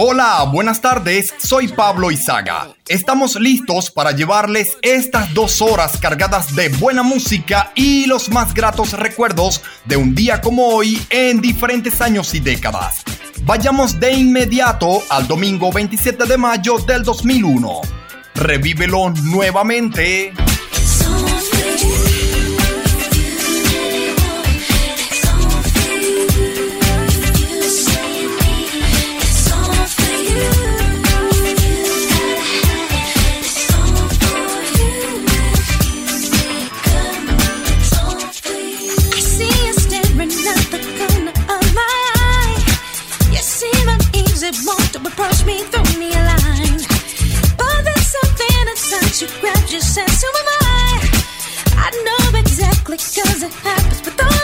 Hola, buenas tardes, soy Pablo Izaga. Estamos listos para llevarles estas dos horas cargadas de buena música y los más gratos recuerdos de un día como hoy en diferentes años y décadas. Vayamos de inmediato al domingo 27 de mayo del 2001. Revívelo nuevamente. sent to my mind. I know exactly cause it happens with all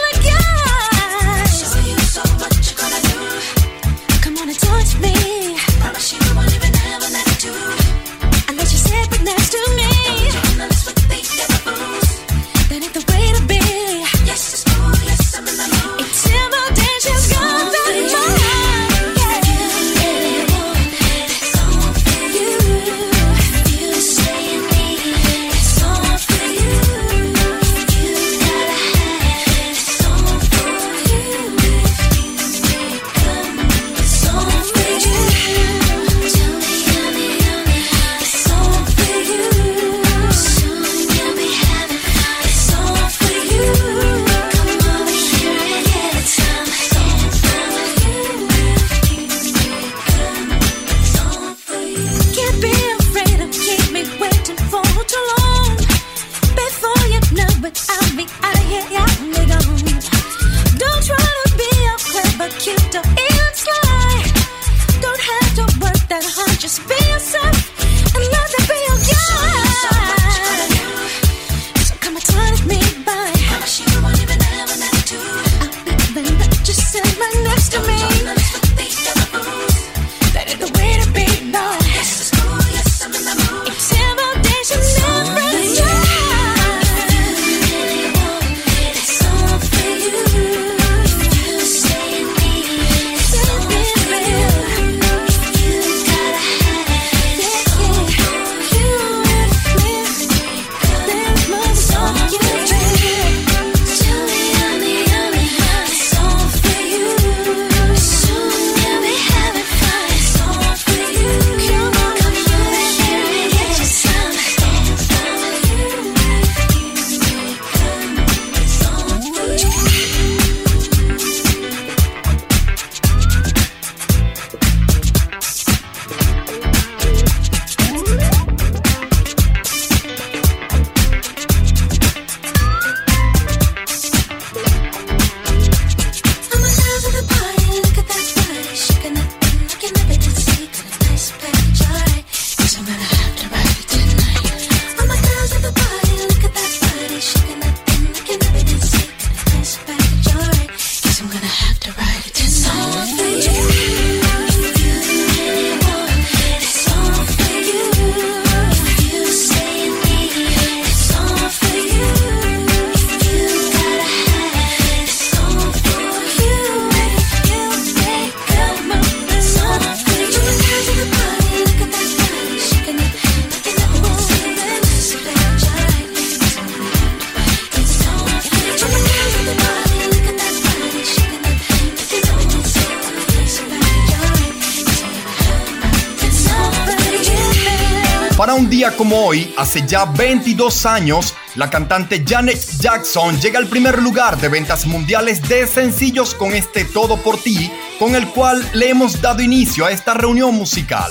hace ya 22 años, la cantante Janet Jackson llega al primer lugar de ventas mundiales de sencillos con este Todo por ti, con el cual le hemos dado inicio a esta reunión musical.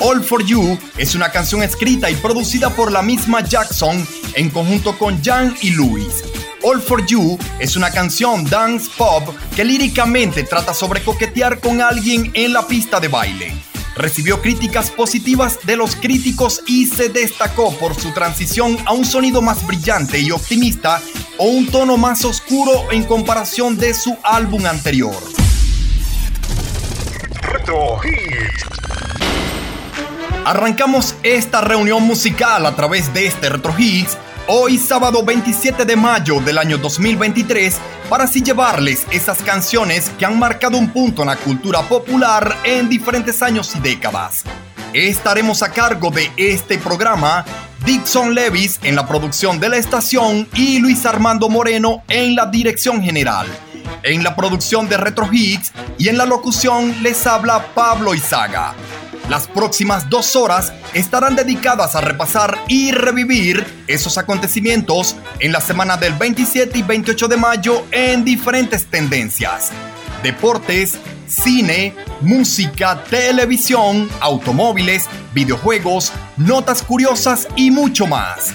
All for You es una canción escrita y producida por la misma Jackson en conjunto con Jan y Louis. All for You es una canción dance pop que líricamente trata sobre coquetear con alguien en la pista de baile. Recibió críticas positivas de los críticos y se destacó por su transición a un sonido más brillante y optimista o un tono más oscuro en comparación de su álbum anterior. Arrancamos esta reunión musical a través de este Retro Hits hoy sábado 27 de mayo del año 2023 para así llevarles esas canciones que han marcado un punto en la cultura popular en diferentes años y décadas. Estaremos a cargo de este programa Dixon Levis en la producción de la estación y Luis Armando Moreno en la dirección general. En la producción de Retro Hits y en la locución les habla Pablo Izaga. Las próximas dos horas estarán dedicadas a repasar y revivir esos acontecimientos en la semana del 27 y 28 de mayo en diferentes tendencias. Deportes, cine, música, televisión, automóviles, videojuegos, notas curiosas y mucho más.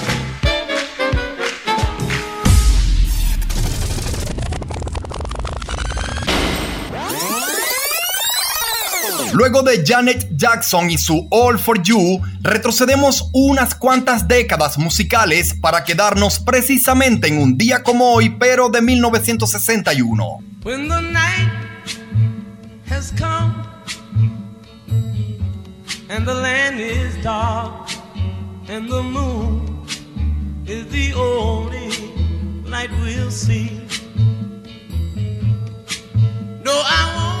Luego de Janet Jackson y su All for You, retrocedemos unas cuantas décadas musicales para quedarnos precisamente en un día como hoy, pero de 1961. When the night has come and the land is dark and the moon is the only light we'll see. No.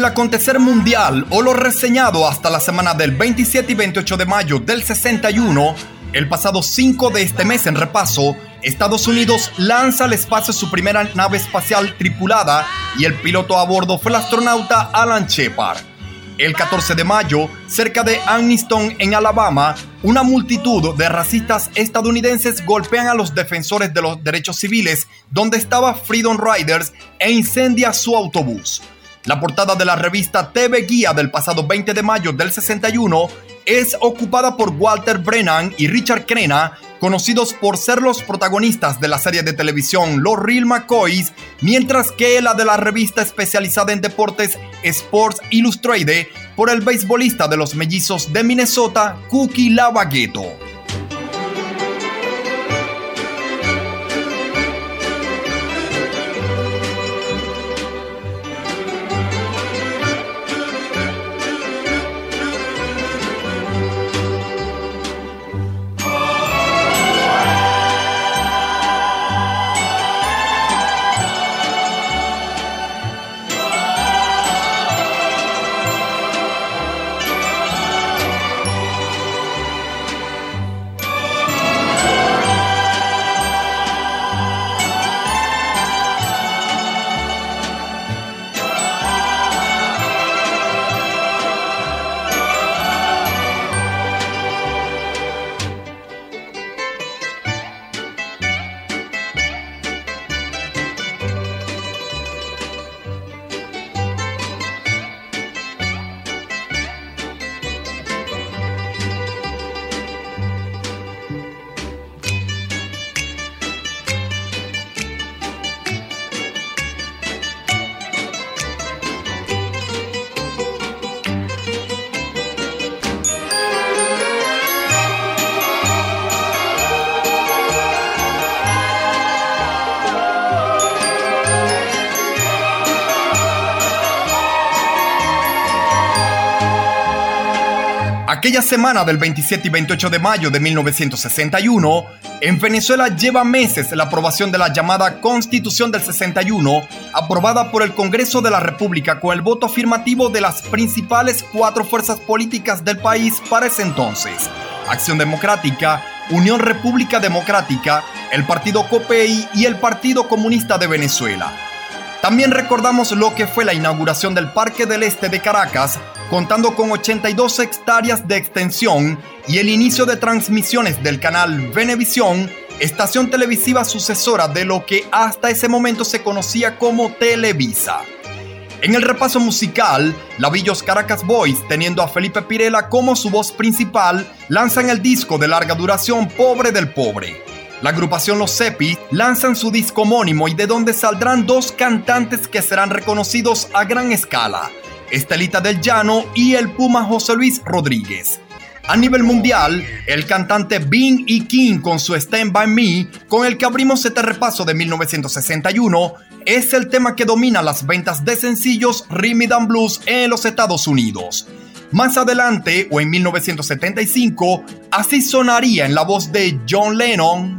El acontecer mundial o lo reseñado hasta la semana del 27 y 28 de mayo del 61, el pasado 5 de este mes en repaso, Estados Unidos lanza al espacio su primera nave espacial tripulada y el piloto a bordo fue el astronauta Alan Shepard. El 14 de mayo, cerca de Anniston, en Alabama, una multitud de racistas estadounidenses golpean a los defensores de los derechos civiles donde estaba Freedom Riders e incendia su autobús. La portada de la revista TV Guía del pasado 20 de mayo del 61 es ocupada por Walter Brennan y Richard Crenna, conocidos por ser los protagonistas de la serie de televisión Los Real McCoys, mientras que la de la revista especializada en deportes Sports Illustrated por el beisbolista de los mellizos de Minnesota, Cookie Lavagueto. Aquella semana del 27 y 28 de mayo de 1961, en Venezuela lleva meses la aprobación de la llamada Constitución del 61, aprobada por el Congreso de la República con el voto afirmativo de las principales cuatro fuerzas políticas del país para ese entonces. Acción Democrática, Unión República Democrática, el Partido COPEI y el Partido Comunista de Venezuela. También recordamos lo que fue la inauguración del Parque del Este de Caracas, contando con 82 hectáreas de extensión y el inicio de transmisiones del canal Venevisión, estación televisiva sucesora de lo que hasta ese momento se conocía como Televisa. En el repaso musical, Lavillos Caracas Boys, teniendo a Felipe Pirela como su voz principal, lanzan el disco de larga duración Pobre del Pobre. La agrupación Los Cepi lanzan su disco homónimo y de donde saldrán dos cantantes que serán reconocidos a gran escala, Estelita del Llano y el Puma José Luis Rodríguez. A nivel mundial, el cantante Bing y King con su Stand By Me, con el que abrimos este repaso de 1961, es el tema que domina las ventas de sencillos Rhythm and Blues en los Estados Unidos. Más adelante, o en 1975, así sonaría en la voz de John Lennon.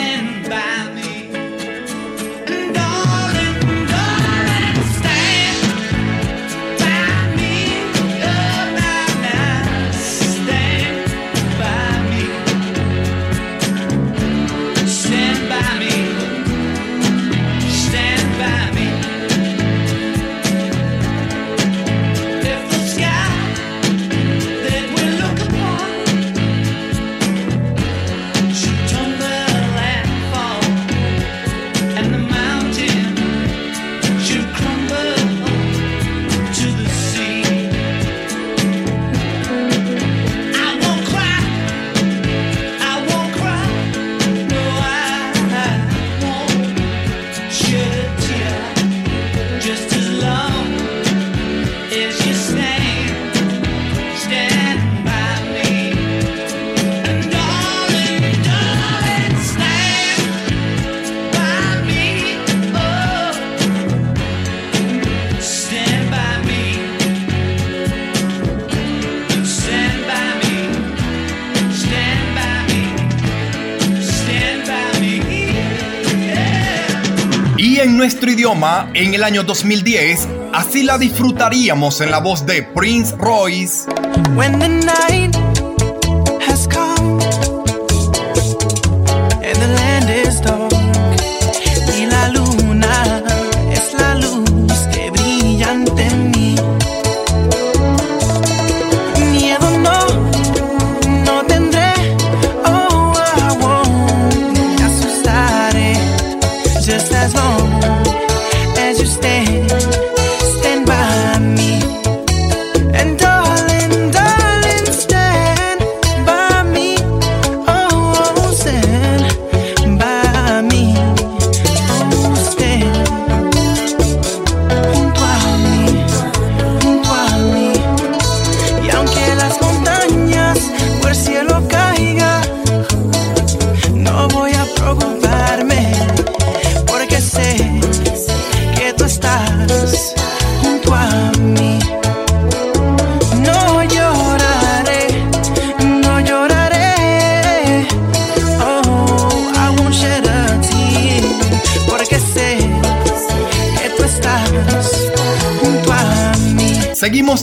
en el año 2010, así la disfrutaríamos en la voz de Prince Royce.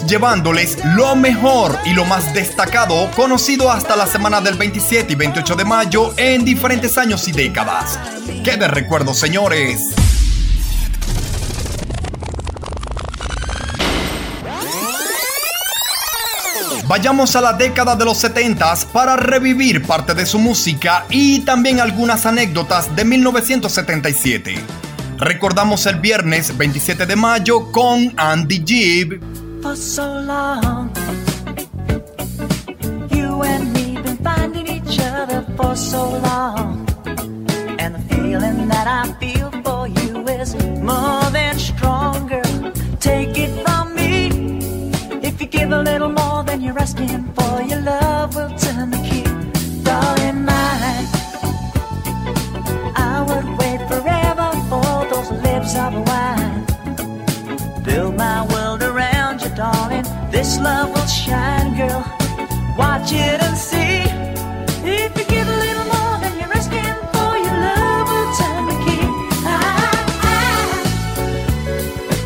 Llevándoles lo mejor y lo más destacado conocido hasta la semana del 27 y 28 de mayo en diferentes años y décadas. ¡Qué de recuerdo, señores! Vayamos a la década de los 70 para revivir parte de su música y también algunas anécdotas de 1977. Recordamos el viernes 27 de mayo con Andy Gibb for so long. You and me been finding each other for so long. And the feeling that I feel for you is more than stronger. Take it from me. If you give a little more than you're asking for, to keep. I, I,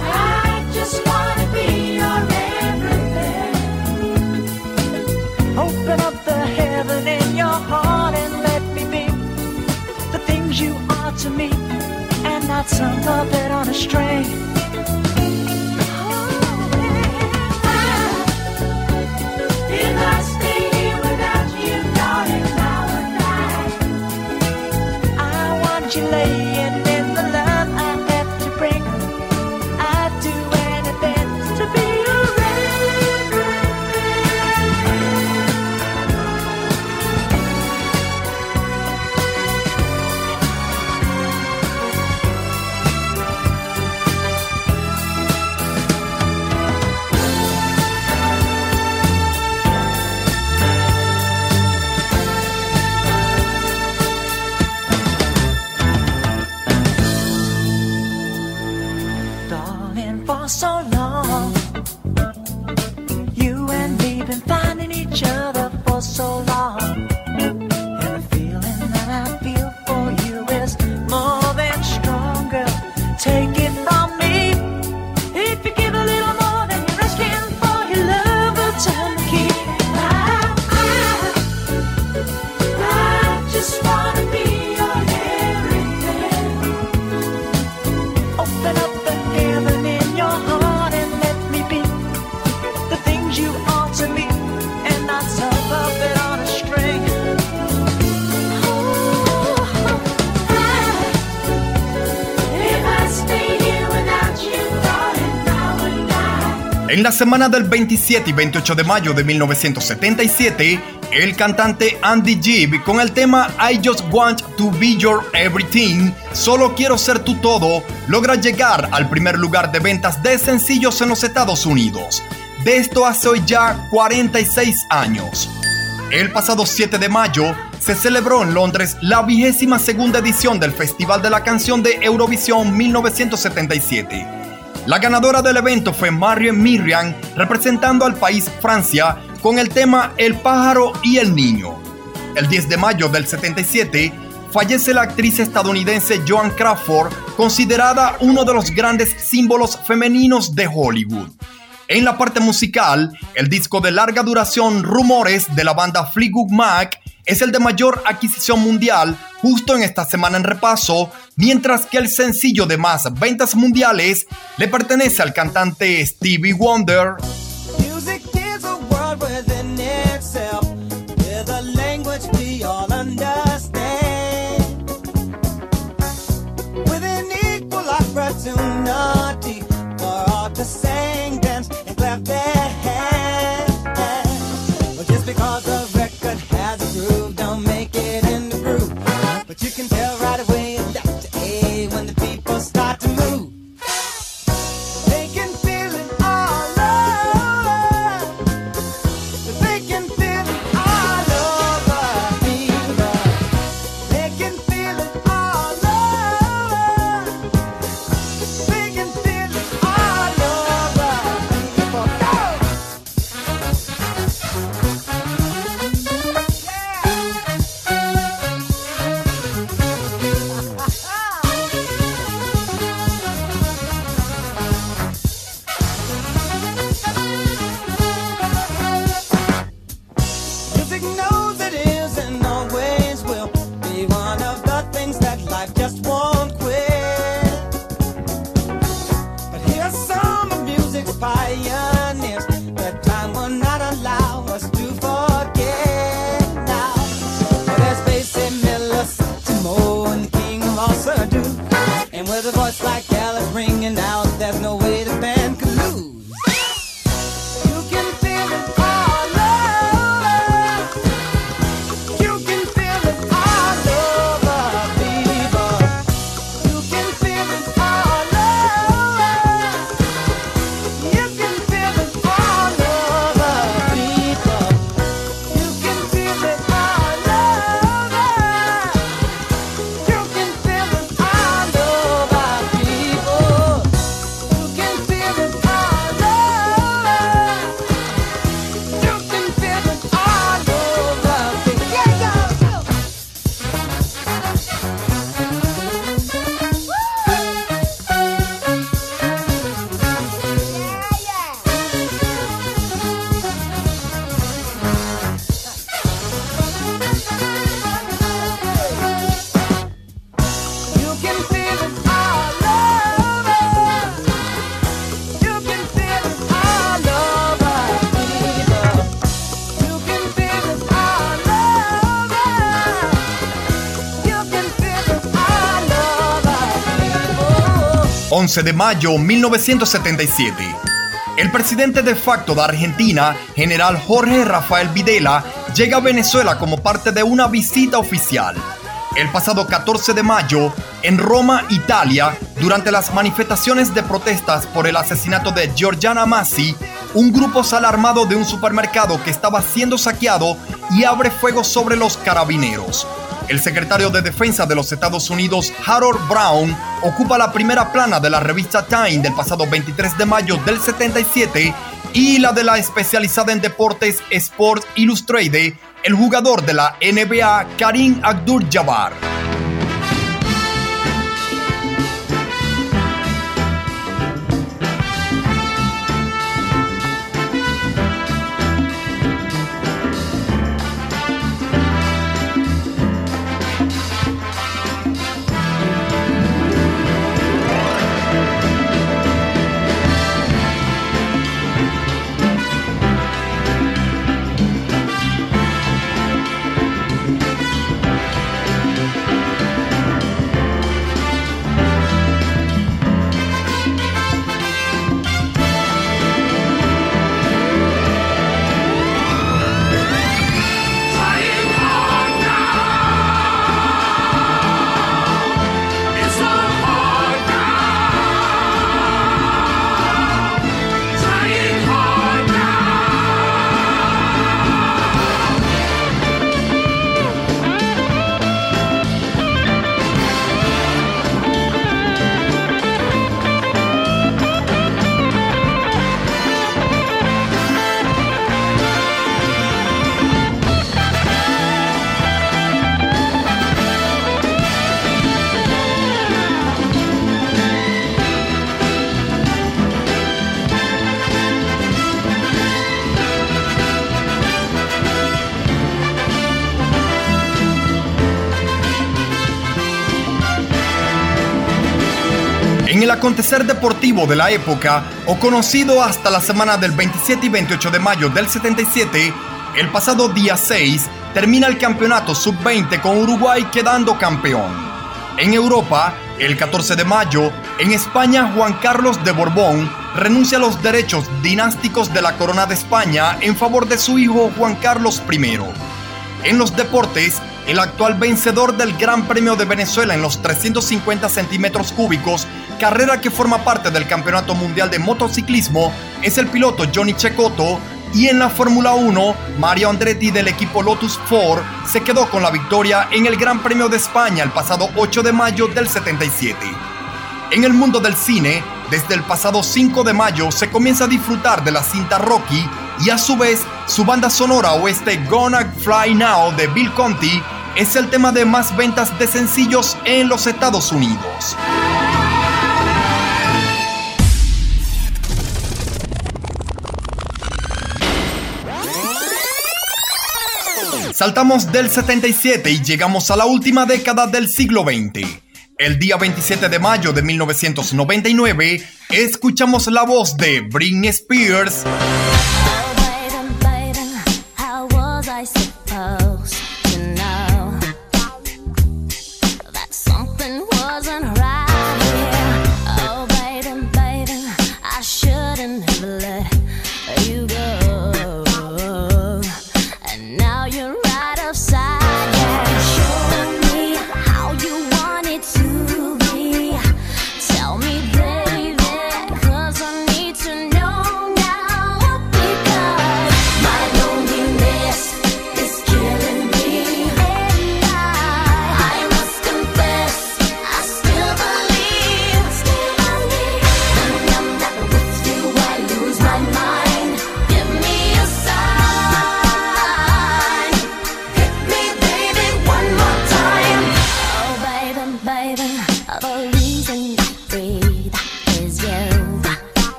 I just wanna be your neighbor. Open up the heaven in your heart and let me, be the things you are to me, and not some puppet on a string. La semana del 27 y 28 de mayo de 1977, el cantante Andy Gibb con el tema I Just Want to Be Your Everything, Solo Quiero Ser Tu Todo, logra llegar al primer lugar de ventas de sencillos en los Estados Unidos. De esto hace hoy ya 46 años. El pasado 7 de mayo se celebró en Londres la vigésima segunda edición del Festival de la Canción de Eurovisión 1977. La ganadora del evento fue Marion Miriam, representando al país Francia con el tema El pájaro y el niño. El 10 de mayo del 77 fallece la actriz estadounidense Joan Crawford, considerada uno de los grandes símbolos femeninos de Hollywood. En la parte musical, el disco de larga duración Rumores de la banda Fleetwood Mac es el de mayor adquisición mundial justo en esta semana en repaso, mientras que el sencillo de más ventas mundiales le pertenece al cantante Stevie Wonder. 11 de mayo 1977. El presidente de facto de Argentina, general Jorge Rafael Videla, llega a Venezuela como parte de una visita oficial. El pasado 14 de mayo, en Roma, Italia, durante las manifestaciones de protestas por el asesinato de Giorgiana Massi, un grupo sale armado de un supermercado que estaba siendo saqueado y abre fuego sobre los carabineros. El secretario de Defensa de los Estados Unidos, Harold Brown, ocupa la primera plana de la revista Time del pasado 23 de mayo del 77 y la de la especializada en deportes Sports Illustrated, el jugador de la NBA Karim Abdul-Jabbar. Acontecer deportivo de la época, o conocido hasta la semana del 27 y 28 de mayo del 77, el pasado día 6 termina el campeonato sub-20 con Uruguay quedando campeón. En Europa, el 14 de mayo, en España Juan Carlos de Borbón renuncia a los derechos dinásticos de la corona de España en favor de su hijo Juan Carlos I. En los deportes, el actual vencedor del Gran Premio de Venezuela en los 350 centímetros cúbicos carrera que forma parte del Campeonato Mundial de Motociclismo es el piloto Johnny Cecotto y en la Fórmula 1, Mario Andretti del equipo Lotus Ford se quedó con la victoria en el Gran Premio de España el pasado 8 de mayo del 77. En el mundo del cine, desde el pasado 5 de mayo se comienza a disfrutar de la cinta Rocky y a su vez su banda sonora oeste Gonna Fly Now de Bill Conti es el tema de más ventas de sencillos en los Estados Unidos. Saltamos del 77 y llegamos a la última década del siglo XX. El día 27 de mayo de 1999, escuchamos la voz de Britney Spears.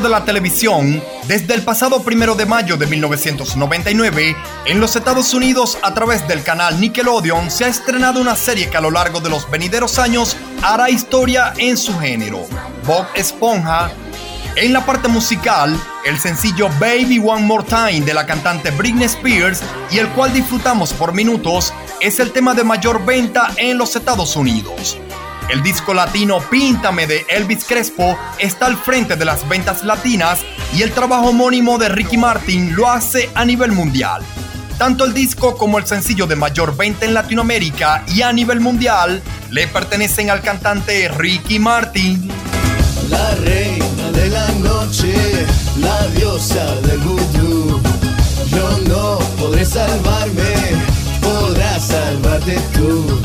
De la televisión, desde el pasado primero de mayo de 1999, en los Estados Unidos a través del canal Nickelodeon se ha estrenado una serie que a lo largo de los venideros años hará historia en su género, Bob Esponja. En la parte musical, el sencillo Baby One More Time de la cantante Britney Spears y el cual disfrutamos por minutos es el tema de mayor venta en los Estados Unidos. El disco latino Píntame de Elvis Crespo está al frente de las ventas latinas y el trabajo homónimo de Ricky Martin lo hace a nivel mundial. Tanto el disco como el sencillo de mayor venta en Latinoamérica y a nivel mundial le pertenecen al cantante Ricky Martin. La reina de la noche, la diosa del vudú. Yo no podré salvarme, podrás salvarte tú.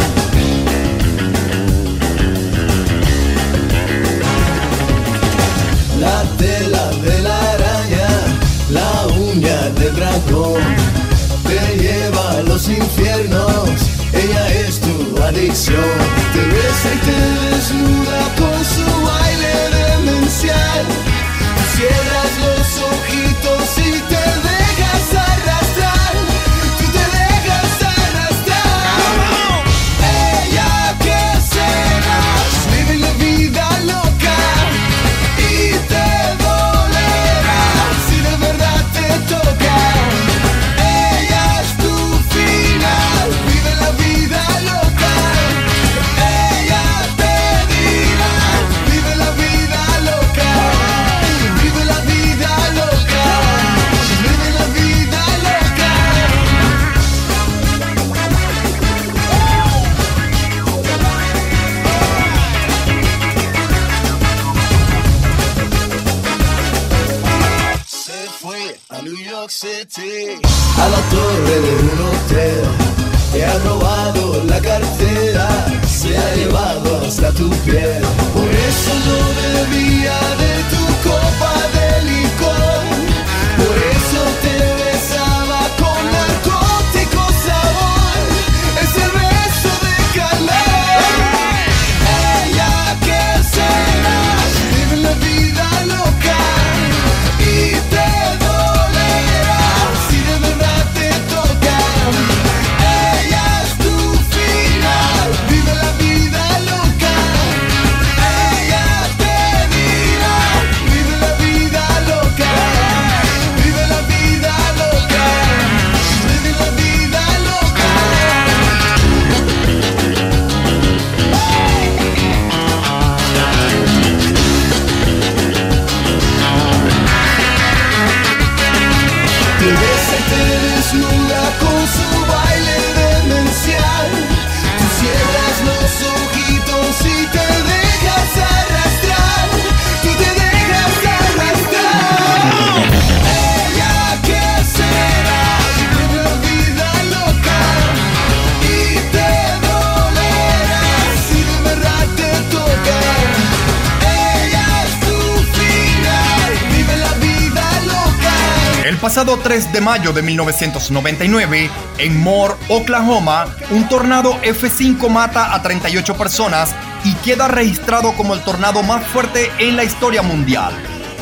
De mayo de 1999, en Moore, Oklahoma, un tornado F5 mata a 38 personas y queda registrado como el tornado más fuerte en la historia mundial.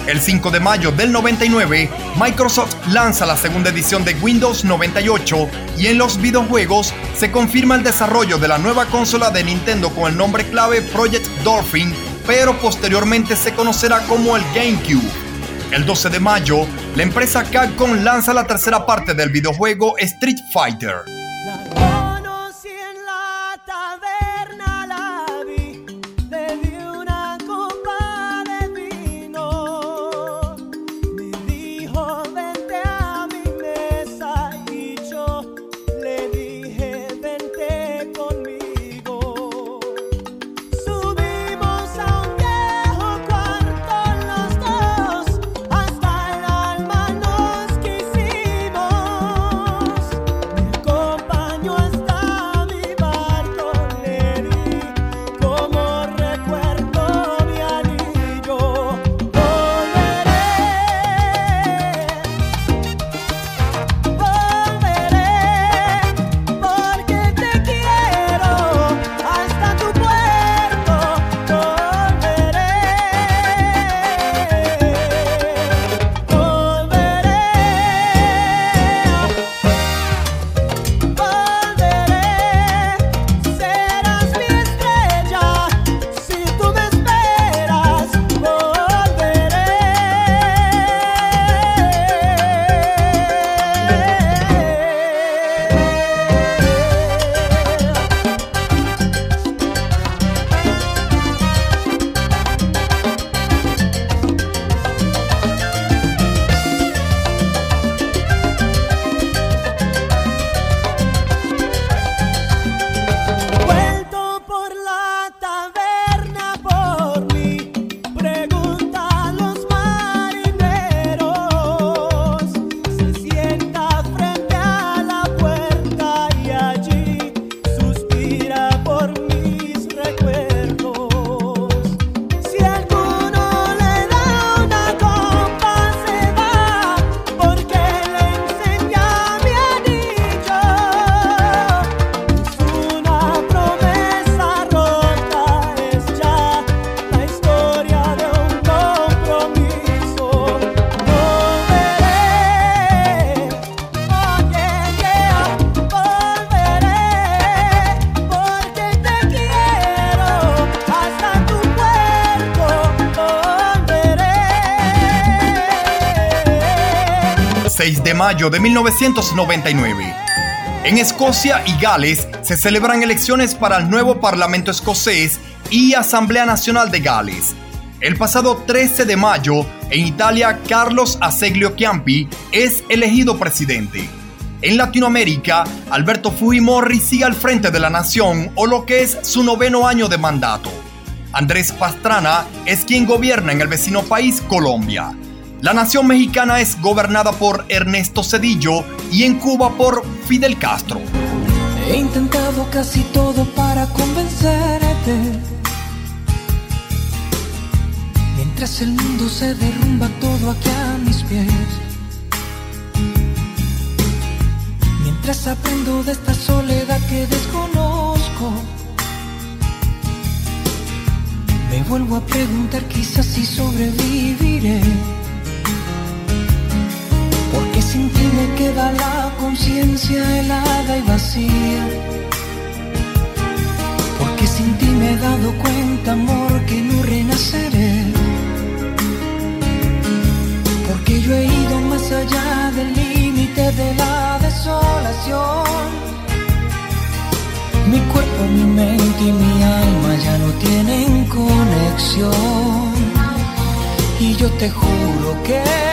El 5 de mayo del 99, Microsoft lanza la segunda edición de Windows 98 y en los videojuegos se confirma el desarrollo de la nueva consola de Nintendo con el nombre clave Project Dolphin, pero posteriormente se conocerá como el GameCube. El 12 de mayo, la empresa Capcom lanza la tercera parte del videojuego Street Fighter. Mayo de 1999. En Escocia y Gales se celebran elecciones para el nuevo Parlamento escocés y Asamblea Nacional de Gales. El pasado 13 de mayo, en Italia, Carlos Aseglio Chiampi es elegido presidente. En Latinoamérica, Alberto Fujimori sigue al frente de la nación o lo que es su noveno año de mandato. Andrés Pastrana es quien gobierna en el vecino país Colombia. La nación mexicana es gobernada por Ernesto Cedillo y en Cuba por Fidel Castro. He intentado casi todo para convencerte. Mientras el mundo se derrumba todo aquí a mis pies. Mientras aprendo de esta soledad que desconozco. Me vuelvo a preguntar quizás si sobreviviré. Sin ti me queda la conciencia helada y vacía. Porque sin ti me he dado cuenta, amor, que no renaceré. Porque yo he ido más allá del límite de la desolación. Mi cuerpo, mi mente y mi alma ya no tienen conexión. Y yo te juro que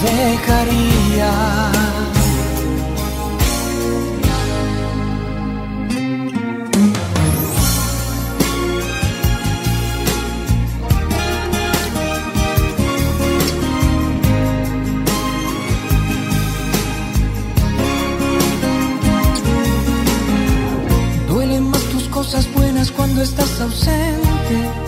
fe que no dejaría? Duelen más tus cosas buenas cuando estás ausente.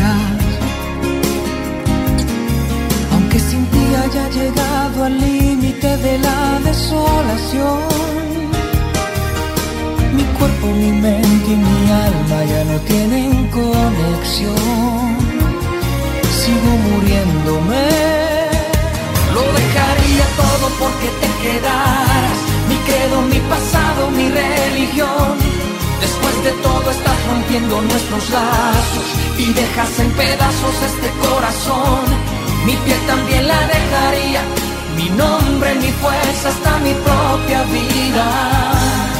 Sin ti haya llegado al límite de la desolación. Mi cuerpo, mi mente y mi alma ya no tienen conexión. Sigo muriéndome. Lo dejaría todo porque te quedaras. Mi credo, mi pasado, mi religión. Después de todo estás rompiendo nuestros lazos y dejas en pedazos este corazón. Mi piel también la dejaría. Mi nombre, mi fuerza, hasta mi propia vida.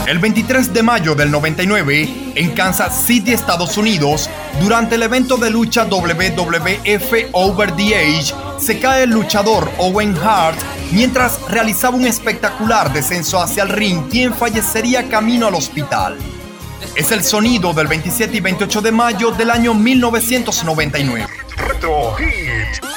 El 23 de mayo del 99, en Kansas City, Estados Unidos, durante el evento de lucha WWF Over the Age, se cae el luchador Owen Hart mientras realizaba un espectacular descenso hacia el ring, quien fallecería camino al hospital. Es el sonido del 27 y 28 de mayo del año 1999. Retro Hit.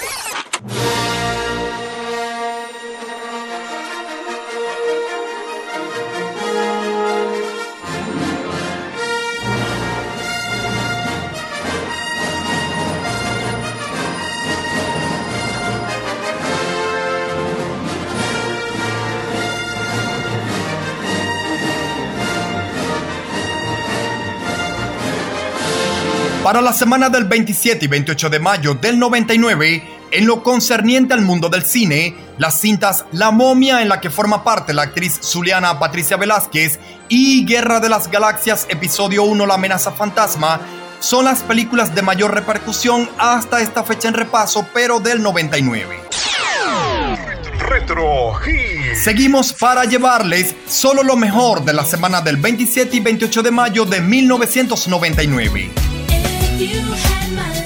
Para la semana del 27 y 28 de mayo del 99, en lo concerniente al mundo del cine, las cintas La momia en la que forma parte la actriz zuliana Patricia Velázquez y Guerra de las Galaxias episodio 1 La amenaza fantasma son las películas de mayor repercusión hasta esta fecha en repaso, pero del 99. Retro Hit. Seguimos para llevarles solo lo mejor de la semana del 27 y 28 de mayo de 1999. You had my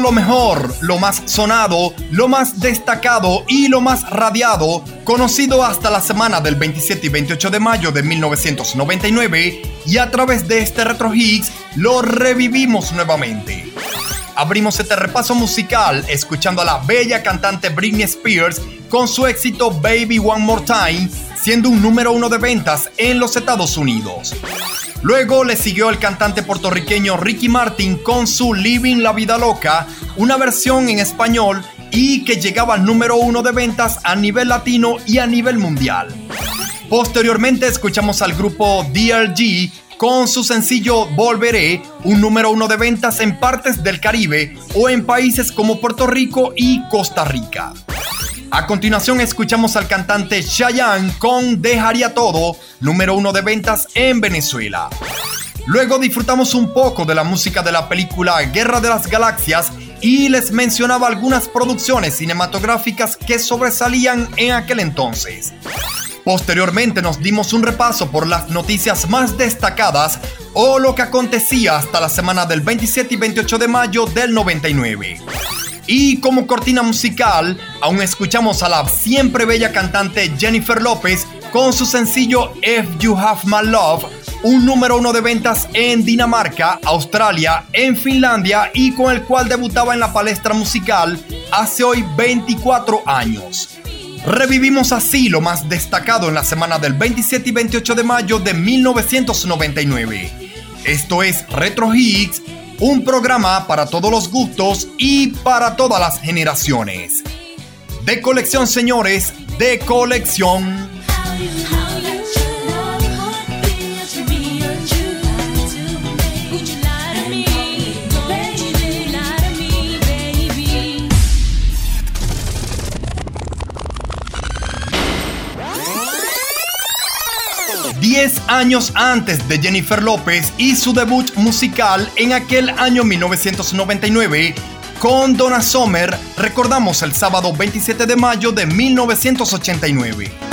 lo mejor, lo más sonado, lo más destacado y lo más radiado, conocido hasta la semana del 27 y 28 de mayo de 1999, y a través de este Retro Hits lo revivimos nuevamente. Abrimos este repaso musical escuchando a la bella cantante Britney Spears con su éxito Baby One More Time, siendo un número uno de ventas en los Estados Unidos. Luego le siguió el cantante puertorriqueño Ricky Martin con su Living la Vida Loca, una versión en español y que llegaba al número uno de ventas a nivel latino y a nivel mundial. Posteriormente escuchamos al grupo DRG con su sencillo Volveré, un número uno de ventas en partes del Caribe o en países como Puerto Rico y Costa Rica. A continuación escuchamos al cantante Chayanne con Dejaría Todo, número uno de ventas en Venezuela. Luego disfrutamos un poco de la música de la película Guerra de las Galaxias y les mencionaba algunas producciones cinematográficas que sobresalían en aquel entonces. Posteriormente nos dimos un repaso por las noticias más destacadas o lo que acontecía hasta la semana del 27 y 28 de mayo del 99. Y como cortina musical, aún escuchamos a la siempre bella cantante Jennifer López con su sencillo If You Have My Love, un número uno de ventas en Dinamarca, Australia, en Finlandia y con el cual debutaba en la palestra musical hace hoy 24 años. Revivimos así lo más destacado en la semana del 27 y 28 de mayo de 1999. Esto es Retro Hits un programa para todos los gustos y para todas las generaciones. De colección, señores, de colección. Diez años antes de Jennifer López y su debut musical en aquel año 1999, con Donna Summer, recordamos el sábado 27 de mayo de 1989.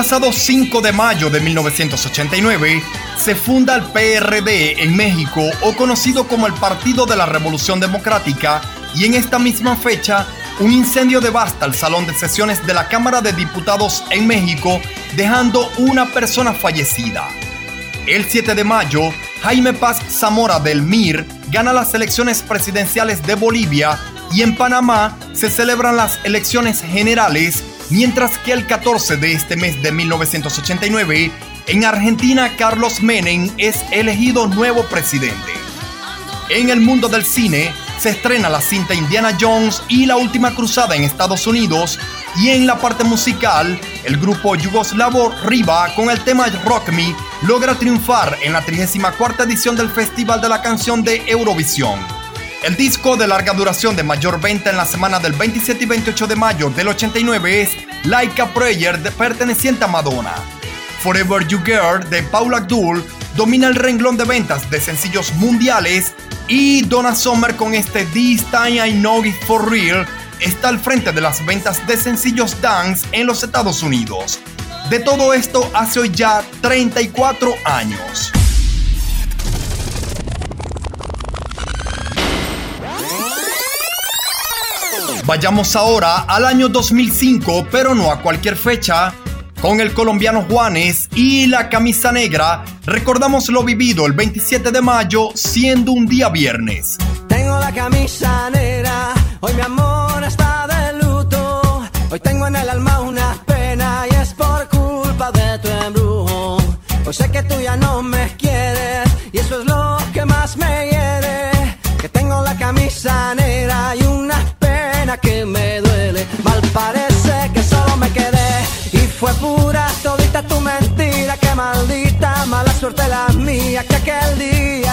Pasado 5 de mayo de 1989 se funda el PRD en México o conocido como el Partido de la Revolución Democrática y en esta misma fecha un incendio devasta el salón de sesiones de la Cámara de Diputados en México, dejando una persona fallecida. El 7 de mayo, Jaime Paz Zamora del MIR gana las elecciones presidenciales de Bolivia y en Panamá se celebran las elecciones generales, mientras que el 14 de este mes de 1989, en Argentina Carlos Menem es elegido nuevo presidente. En el mundo del cine, se estrena la cinta Indiana Jones y la última cruzada en Estados Unidos y en la parte musical, el grupo yugoslavo Riva con el tema Rock Me logra triunfar en la 34 edición del Festival de la Canción de Eurovisión. El disco de larga duración de mayor venta en la semana del 27 y 28 de mayo del 89 es Like a Prayer perteneciente a Madonna. Forever You Girl de Paula Abdul domina el renglón de ventas de sencillos mundiales y Donna Summer con este This Time I Know It For Real está al frente de las ventas de sencillos dance en los Estados Unidos. De todo esto hace hoy ya 34 años. Vayamos ahora al año 2005, pero no a cualquier fecha. Con el colombiano Juanes y la camisa negra, recordamos lo vivido el 27 de mayo, siendo un día viernes. Tengo la camisa negra, hoy mi amor está de luto. Hoy tengo en el alma una pena y es por culpa de tu embrujo. Hoy sé que tú ya no me quieres y eso es lo que más me hiere. Que me duele. Mal parece que solo me quedé y fue pura todita tu mentira. Que maldita mala suerte la mía que aquel día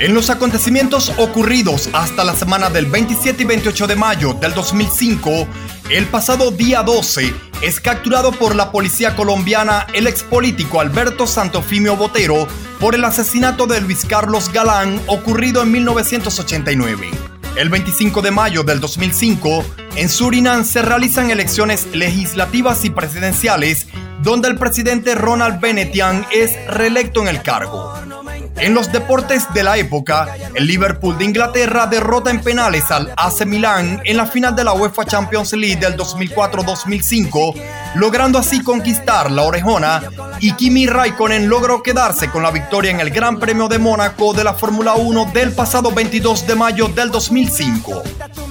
En los acontecimientos ocurridos hasta la semana del 27 y 28 de mayo del 2005, el pasado día 12 es capturado por la policía colombiana el expolítico Alberto Santofimio Botero por el asesinato de Luis Carlos Galán ocurrido en 1989. El 25 de mayo del 2005, en Surinam se realizan elecciones legislativas y presidenciales donde el presidente Ronald Benetian es reelecto en el cargo. En los deportes de la época, el Liverpool de Inglaterra derrota en penales al AC Milan en la final de la UEFA Champions League del 2004-2005, logrando así conquistar la orejona y Kimi Raikkonen logró quedarse con la victoria en el Gran Premio de Mónaco de la Fórmula 1 del pasado 22 de mayo del 2005.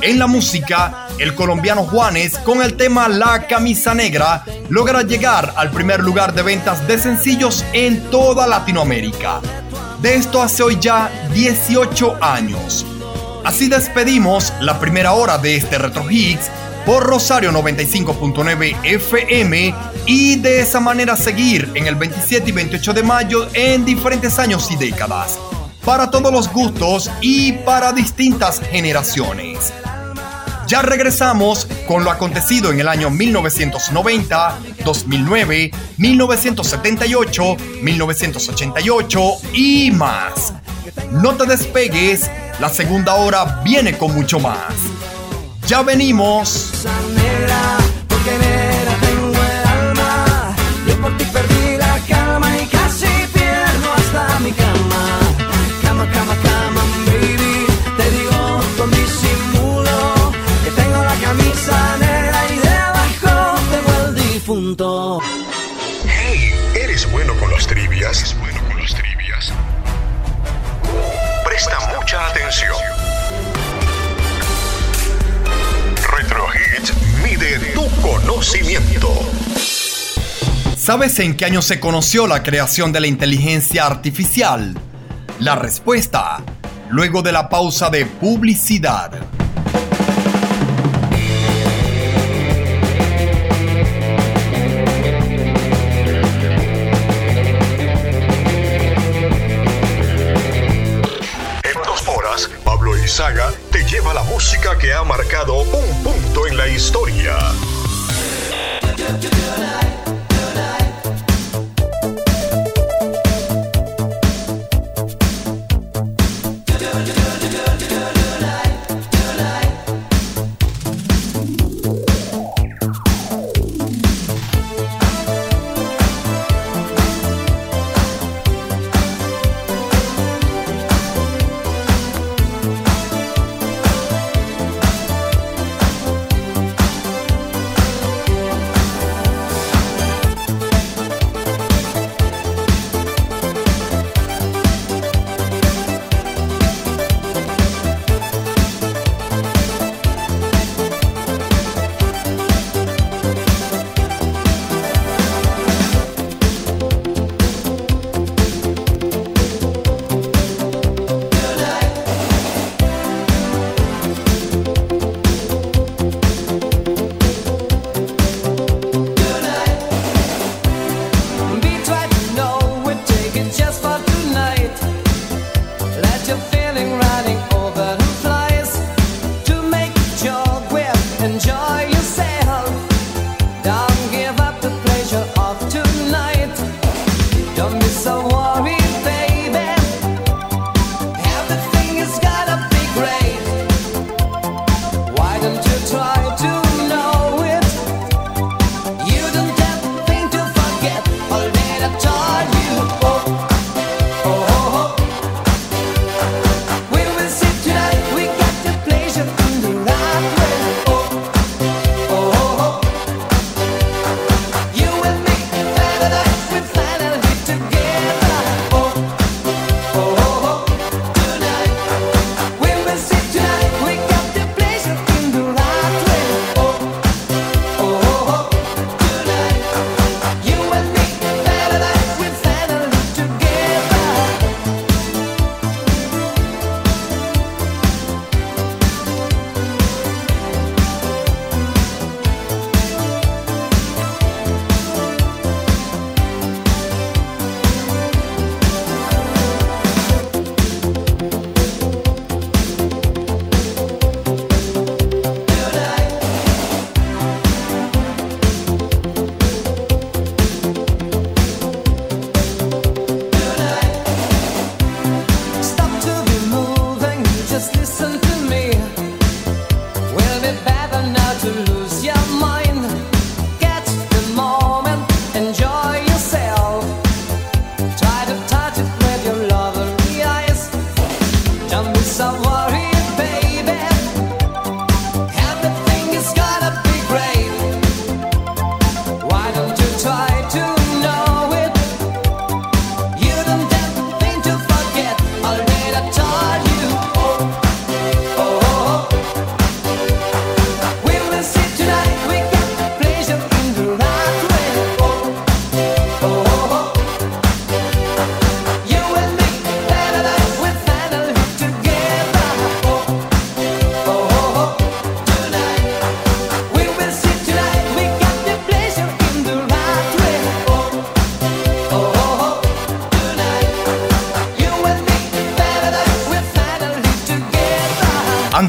En la música, el colombiano Juanes con el tema La Camisa Negra logra llegar al primer lugar de ventas de sencillos en toda Latinoamérica de esto hace hoy ya 18 años. Así despedimos la primera hora de este Retro Hits por Rosario 95.9 FM y de esa manera seguir en el 27 y 28 de mayo en diferentes años y décadas, para todos los gustos y para distintas generaciones. Ya regresamos con lo acontecido en el año 1990, 2009, 1978, 1988 y más. No te despegues, la segunda hora viene con mucho más. Ya venimos. Trivias? ¿Eres bueno con los trivias? Presta mucha atención. Retro Hits mide tu conocimiento. ¿Sabes en qué año se conoció la creación de la inteligencia artificial? La respuesta, luego de la pausa de publicidad. Saga te lleva la música que ha marcado un punto en la historia.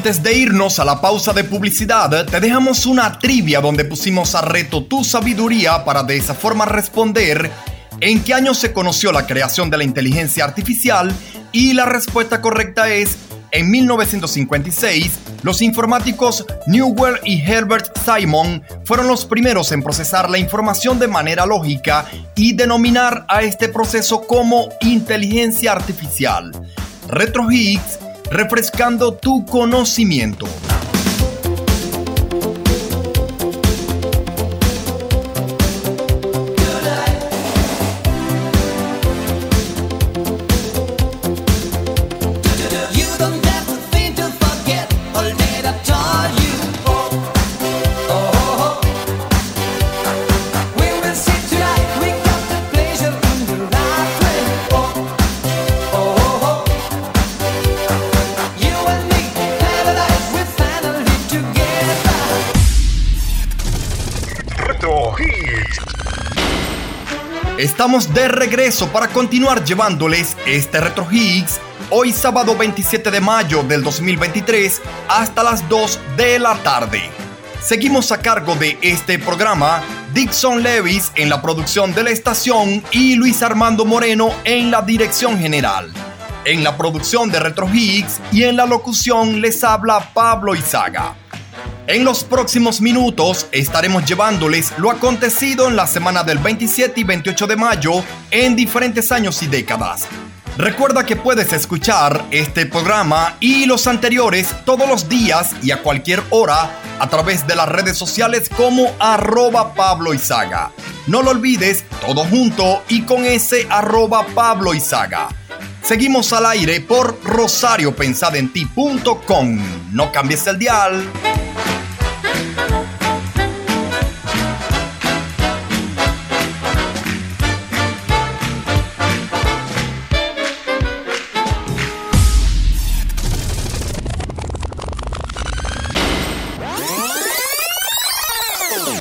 Antes de irnos a la pausa de publicidad, te dejamos una trivia donde pusimos a reto tu sabiduría para de esa forma responder en qué año se conoció la creación de la inteligencia artificial y la respuesta correcta es en 1956, los informáticos Newell y Herbert Simon fueron los primeros en procesar la información de manera lógica y denominar a este proceso como inteligencia artificial. Retro Higgs refrescando tu conocimiento. Estamos de regreso para continuar llevándoles este Retro Higgs hoy sábado 27 de mayo del 2023 hasta las 2 de la tarde. Seguimos a cargo de este programa Dixon Levis en la producción de la estación y Luis Armando Moreno en la dirección general. En la producción de Retro Higgs y en la locución les habla Pablo Izaga. En los próximos minutos estaremos llevándoles lo acontecido en la semana del 27 y 28 de mayo en diferentes años y décadas. Recuerda que puedes escuchar este programa y los anteriores todos los días y a cualquier hora a través de las redes sociales como arroba Pablo Izaga. No lo olvides, todo junto y con ese arroba Pablo Izaga. Seguimos al aire por rosariopensadenti.com. No cambies el dial.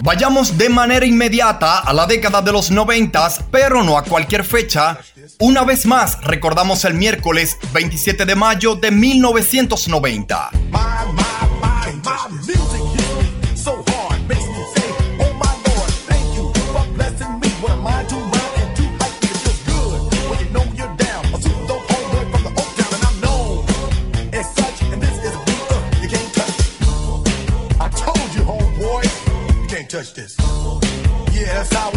Vayamos de manera inmediata a la década de los 90, pero no a cualquier fecha. Una vez más, recordamos el miércoles 27 de mayo de 1990. Touch this. Yeah, that's how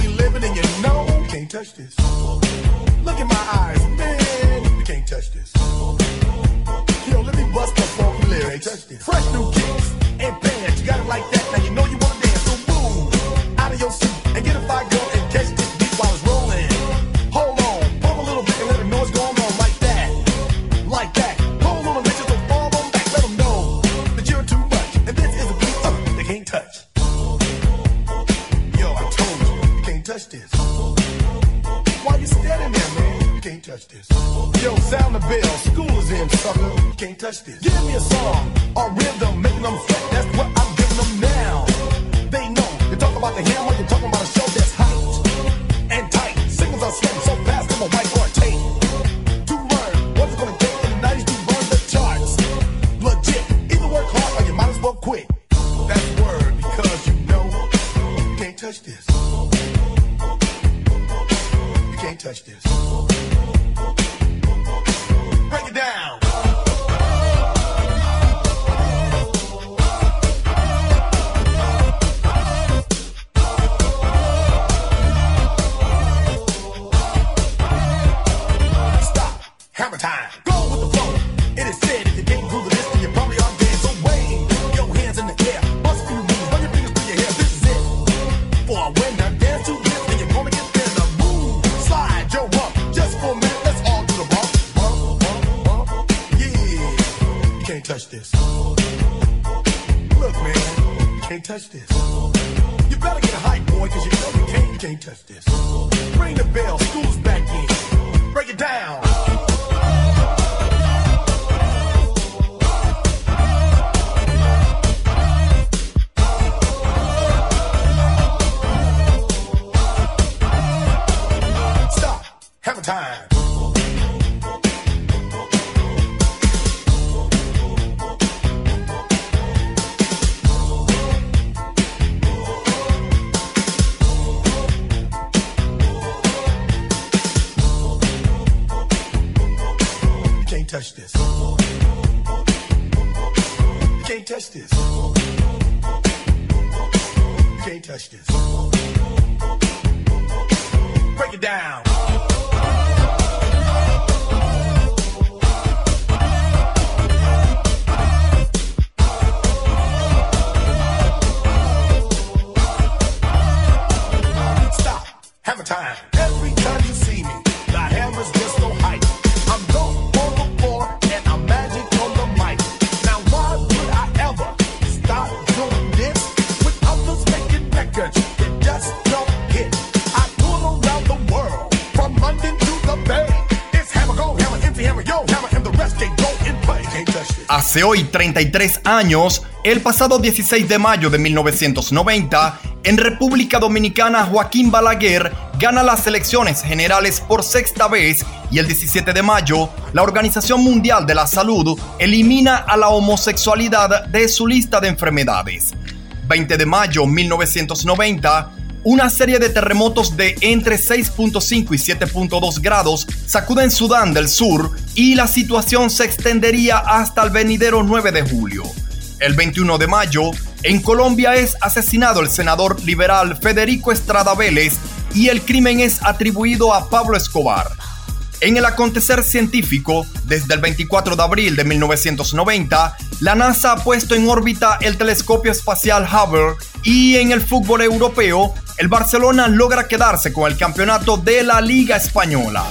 You can't touch this. Yo, sound the bell, school is in, sucker. You can't touch this. Give me a song or rhythm, making them sweat. That's what I'm giving them now. They know. You talk about the hammer, you're talking about a show that's hyped and tight. Singles are sweating so fast, I'm a white Hoy 33 años, el pasado 16 de mayo de 1990, en República Dominicana Joaquín Balaguer gana las elecciones generales por sexta vez y el 17 de mayo la Organización Mundial de la Salud elimina a la homosexualidad de su lista de enfermedades. 20 de mayo 1990, una serie de terremotos de entre 6.5 y 7.2 grados sacuden Sudán del Sur y la situación se extendería hasta el venidero 9 de julio. El 21 de mayo, en Colombia es asesinado el senador liberal Federico Estrada Vélez y el crimen es atribuido a Pablo Escobar. En el acontecer científico, desde el 24 de abril de 1990, la NASA ha puesto en órbita el telescopio espacial Hubble y en el fútbol europeo, el Barcelona logra quedarse con el campeonato de la Liga Española.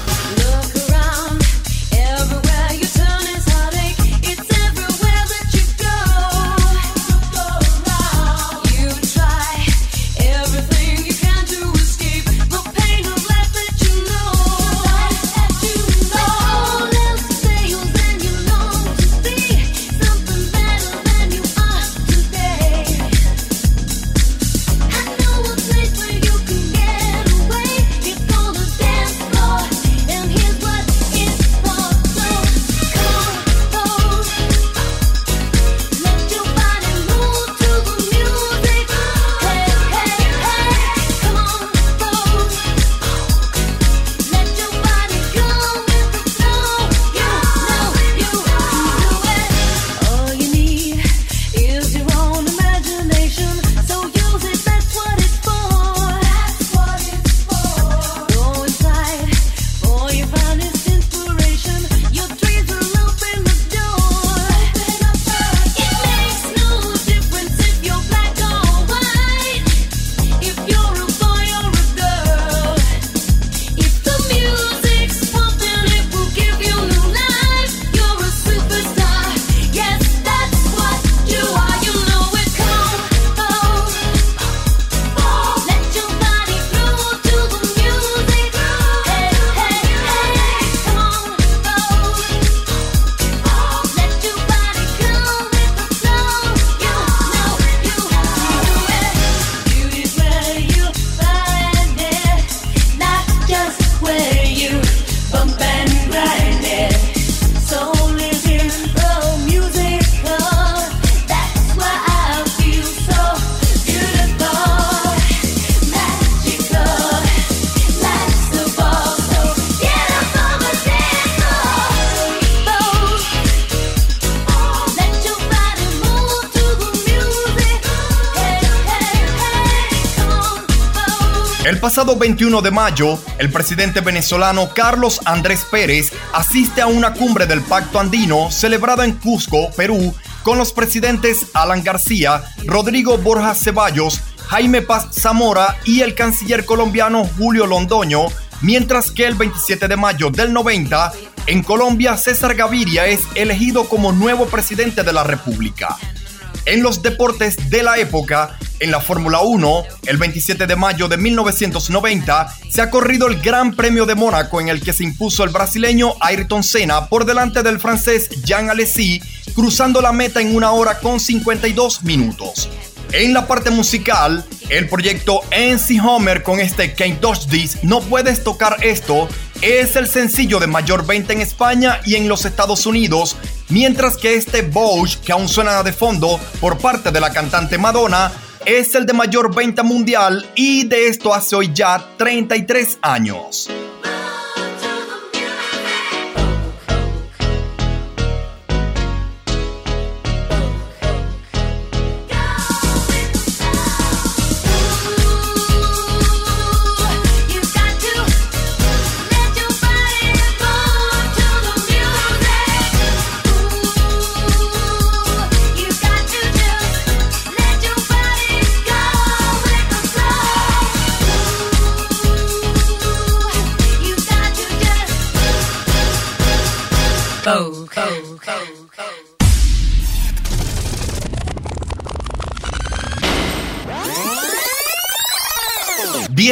21 de mayo, el presidente venezolano Carlos Andrés Pérez asiste a una cumbre del Pacto Andino celebrada en Cusco, Perú, con los presidentes Alan García, Rodrigo Borja Ceballos, Jaime Paz Zamora y el canciller colombiano Julio Londoño, mientras que el 27 de mayo del 90, en Colombia César Gaviria es elegido como nuevo presidente de la República. En los deportes de la época, en la Fórmula 1, el 27 de mayo de 1990, se ha corrido el Gran Premio de Mónaco en el que se impuso el brasileño Ayrton Senna por delante del francés Jean Alesi, cruzando la meta en una hora con 52 minutos. En la parte musical, el proyecto NC Homer con este Can't Touch This, No Puedes Tocar Esto, es el sencillo de mayor venta en España y en los Estados Unidos, mientras que este Bosch, que aún suena de fondo por parte de la cantante Madonna, es el de mayor venta mundial y de esto hace hoy ya 33 años.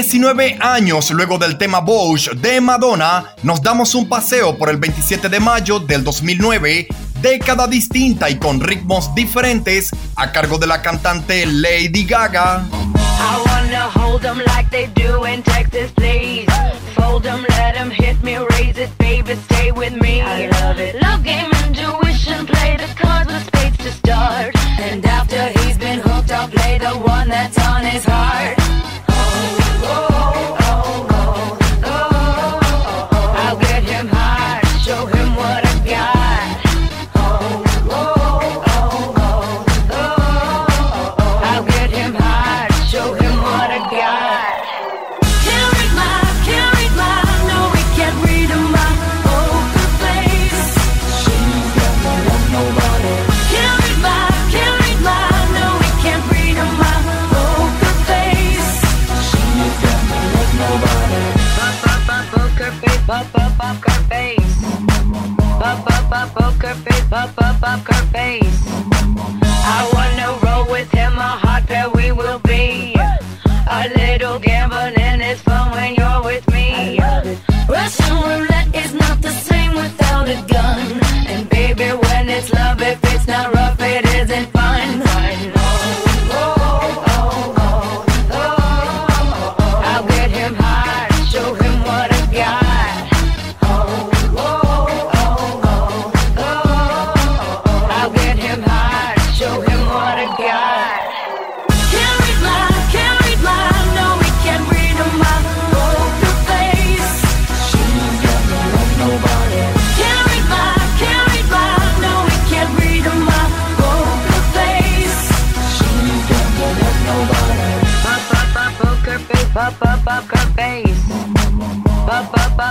19 años luego del tema Bosch de Madonna, nos damos un paseo por el 27 de mayo del 2009, década distinta y con ritmos diferentes, a cargo de la cantante Lady Gaga. I wanna hold like they do in Texas, please. Fold let hit me, raise it, baby, stay with me. I love it. Love game, intuition, play the cards with spades to start. And after he's been hooked, I'll play the one that's on his heart. I'll poker face, pop, pop, poker face. I wanna roll with him, a hot pair we will be. A little gambling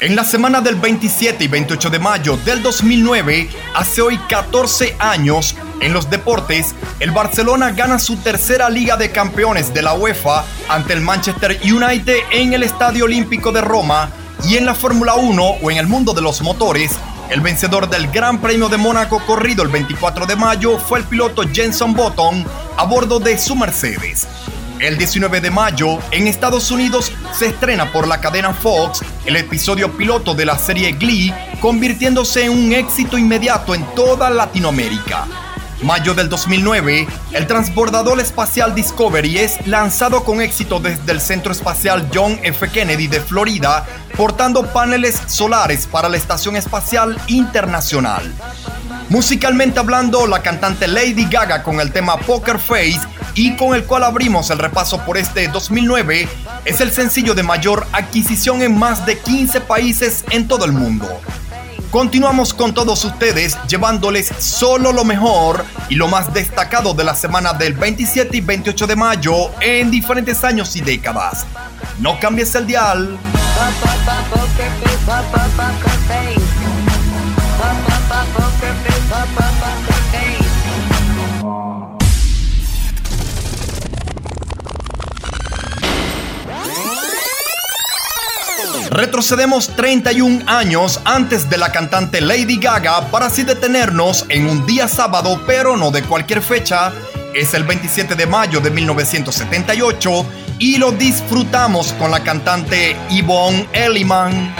En la semana del 27 y 28 de mayo del 2009, hace hoy 14 años, en los deportes, el Barcelona gana su tercera Liga de Campeones de la UEFA ante el Manchester United en el Estadio Olímpico de Roma y en la Fórmula 1 o en el mundo de los motores, el vencedor del Gran Premio de Mónaco corrido el 24 de mayo fue el piloto Jenson Button a bordo de su Mercedes. El 19 de mayo, en Estados Unidos, se estrena por la cadena Fox el episodio piloto de la serie Glee, convirtiéndose en un éxito inmediato en toda Latinoamérica. Mayo del 2009, el transbordador espacial Discovery es lanzado con éxito desde el Centro Espacial John F. Kennedy de Florida, portando paneles solares para la Estación Espacial Internacional. Musicalmente hablando, la cantante Lady Gaga con el tema Poker Face y con el cual abrimos el repaso por este 2009, es el sencillo de mayor adquisición en más de 15 países en todo el mundo. Continuamos con todos ustedes llevándoles solo lo mejor y lo más destacado de la semana del 27 y 28 de mayo en diferentes años y décadas. No cambies el dial. Retrocedemos 31 años antes de la cantante Lady Gaga para así detenernos en un día sábado, pero no de cualquier fecha. Es el 27 de mayo de 1978 y lo disfrutamos con la cantante Yvonne Elliman.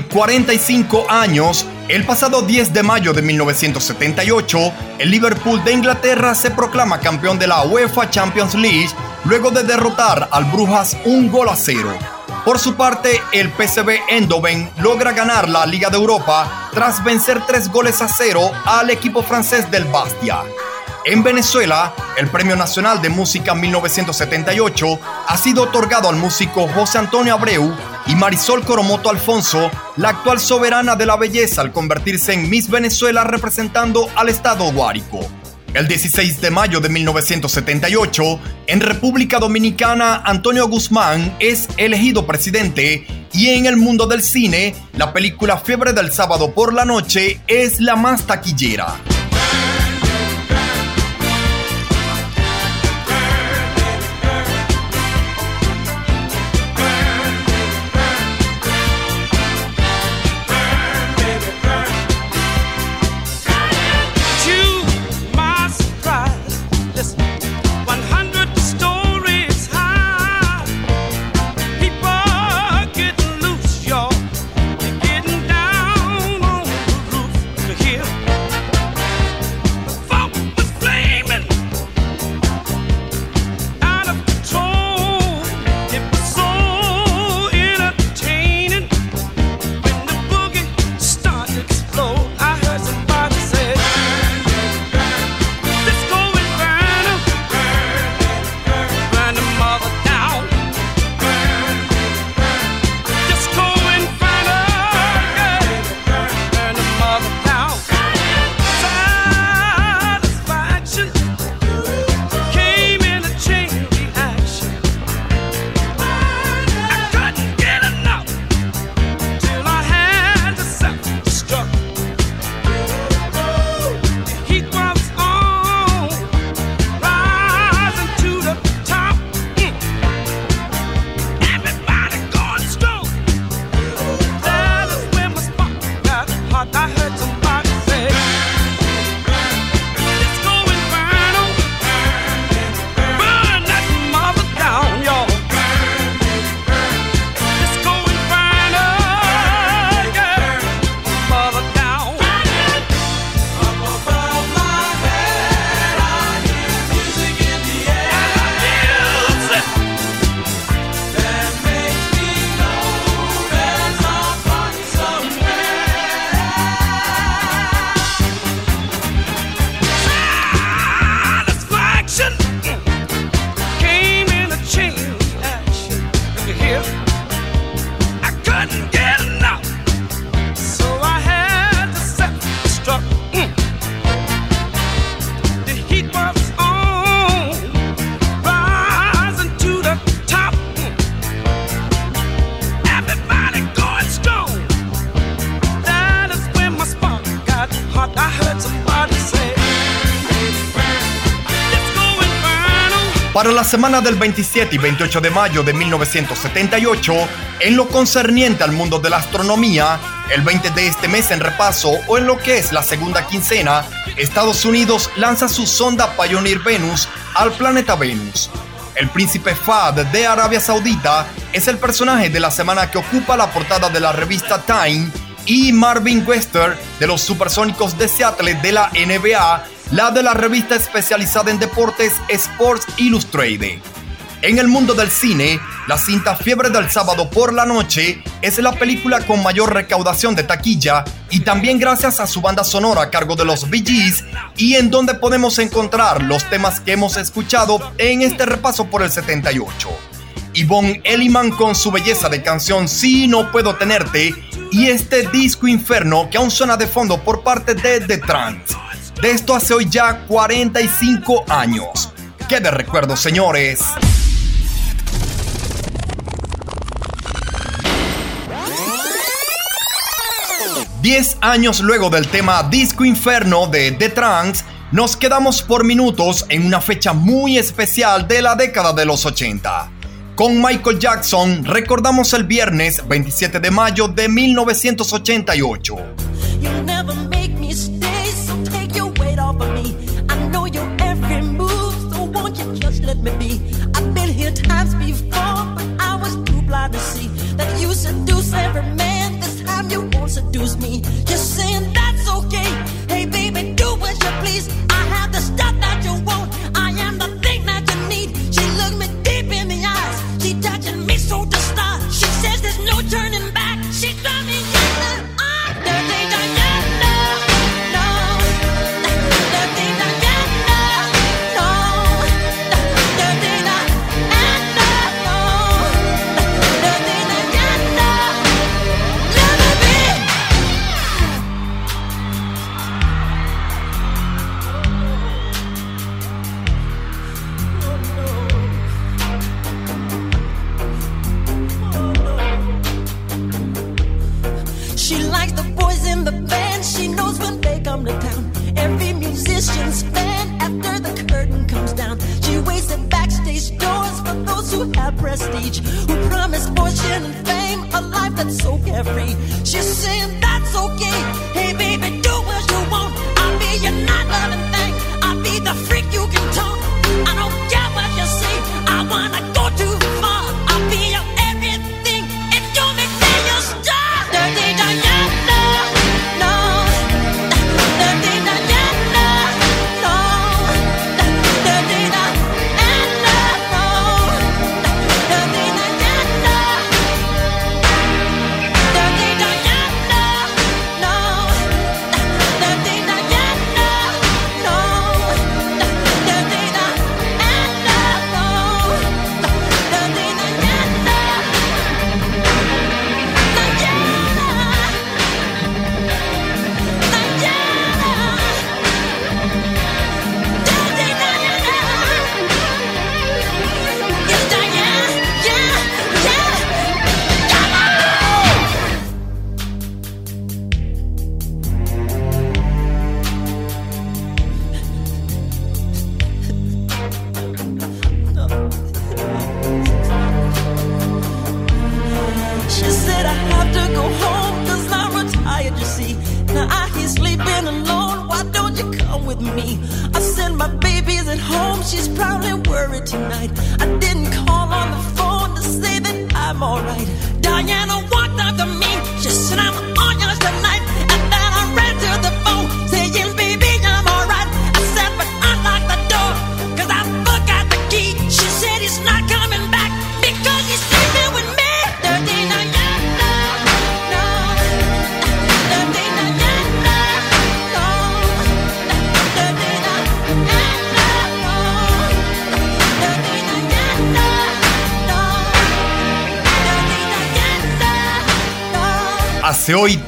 Hoy 45 años, el pasado 10 de mayo de 1978, el Liverpool de Inglaterra se proclama campeón de la UEFA Champions League luego de derrotar al Brujas un gol a cero. Por su parte, el PSV Eindhoven logra ganar la Liga de Europa tras vencer tres goles a cero al equipo francés del Bastia. En Venezuela, el Premio Nacional de Música 1978 ha sido otorgado al músico José Antonio Abreu y Marisol Coromoto Alfonso, la actual soberana de la belleza al convertirse en Miss Venezuela representando al estado Guárico. El 16 de mayo de 1978, en República Dominicana, Antonio Guzmán es elegido presidente y en el mundo del cine, la película Fiebre del sábado por la noche es la más taquillera. Semana del 27 y 28 de mayo de 1978, en lo concerniente al mundo de la astronomía, el 20 de este mes en repaso o en lo que es la segunda quincena, Estados Unidos lanza su sonda Pioneer Venus al planeta Venus. El príncipe Fahd de Arabia Saudita es el personaje de la semana que ocupa la portada de la revista Time y Marvin Wester de los Supersónicos de Seattle de la NBA, la de la revista especializada en deportes Sports Illustrated. En el mundo del cine, la cinta Fiebre del sábado por la noche es la película con mayor recaudación de taquilla y también gracias a su banda sonora a cargo de los Bee Gees y en donde podemos encontrar los temas que hemos escuchado en este repaso por el 78. Yvonne Elliman con su belleza de canción Si no puedo tenerte y este disco inferno que aún suena de fondo por parte de The Trance. De esto hace hoy ya 45 años. ¡Qué de recuerdo, señores! Diez años luego del tema Disco Inferno de The Trance, nos quedamos por minutos en una fecha muy especial de la década de los 80. Con Michael Jackson recordamos el viernes 27 de mayo de 1988. Let me be?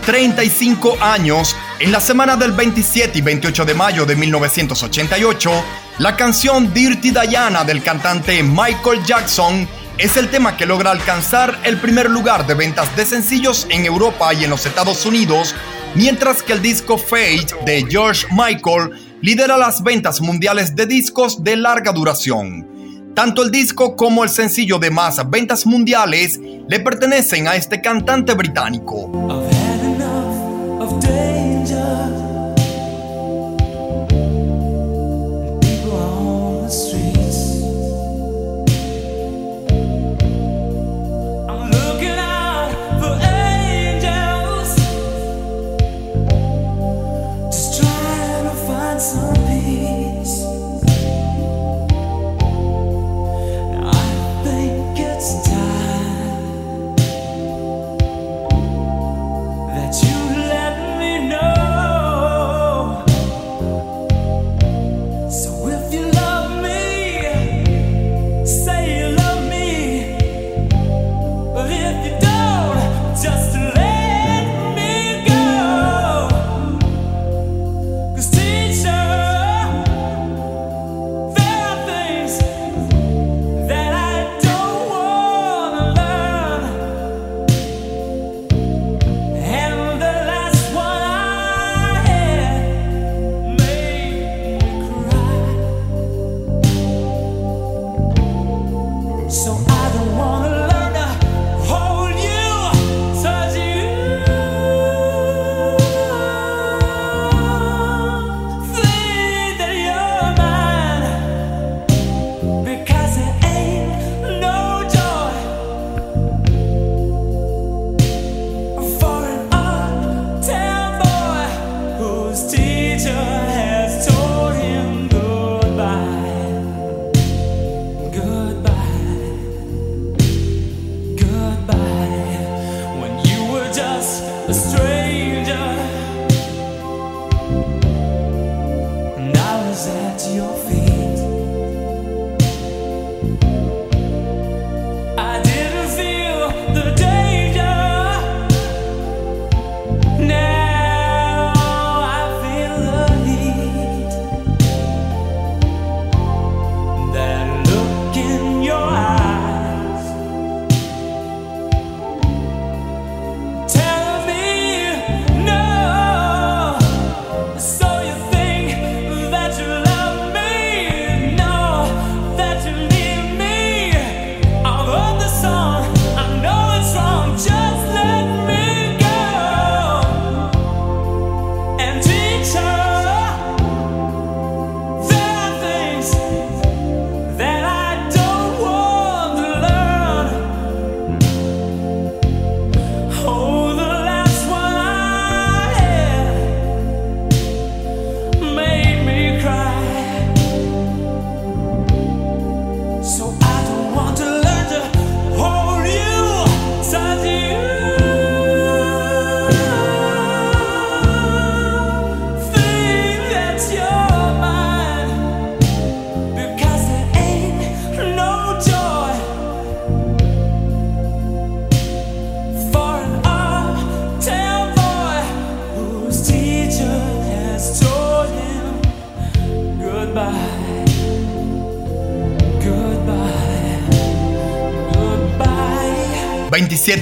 35 años, en la semana del 27 y 28 de mayo de 1988, la canción Dirty Diana del cantante Michael Jackson es el tema que logra alcanzar el primer lugar de ventas de sencillos en Europa y en los Estados Unidos, mientras que el disco Fate de George Michael lidera las ventas mundiales de discos de larga duración. Tanto el disco como el sencillo de más ventas mundiales le pertenecen a este cantante británico.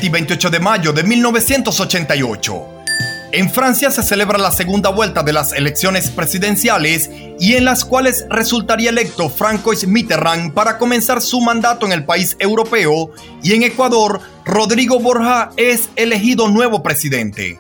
y 28 de mayo de 1988. En Francia se celebra la segunda vuelta de las elecciones presidenciales y en las cuales resultaría electo Francois Mitterrand para comenzar su mandato en el país europeo y en Ecuador Rodrigo Borja es elegido nuevo presidente.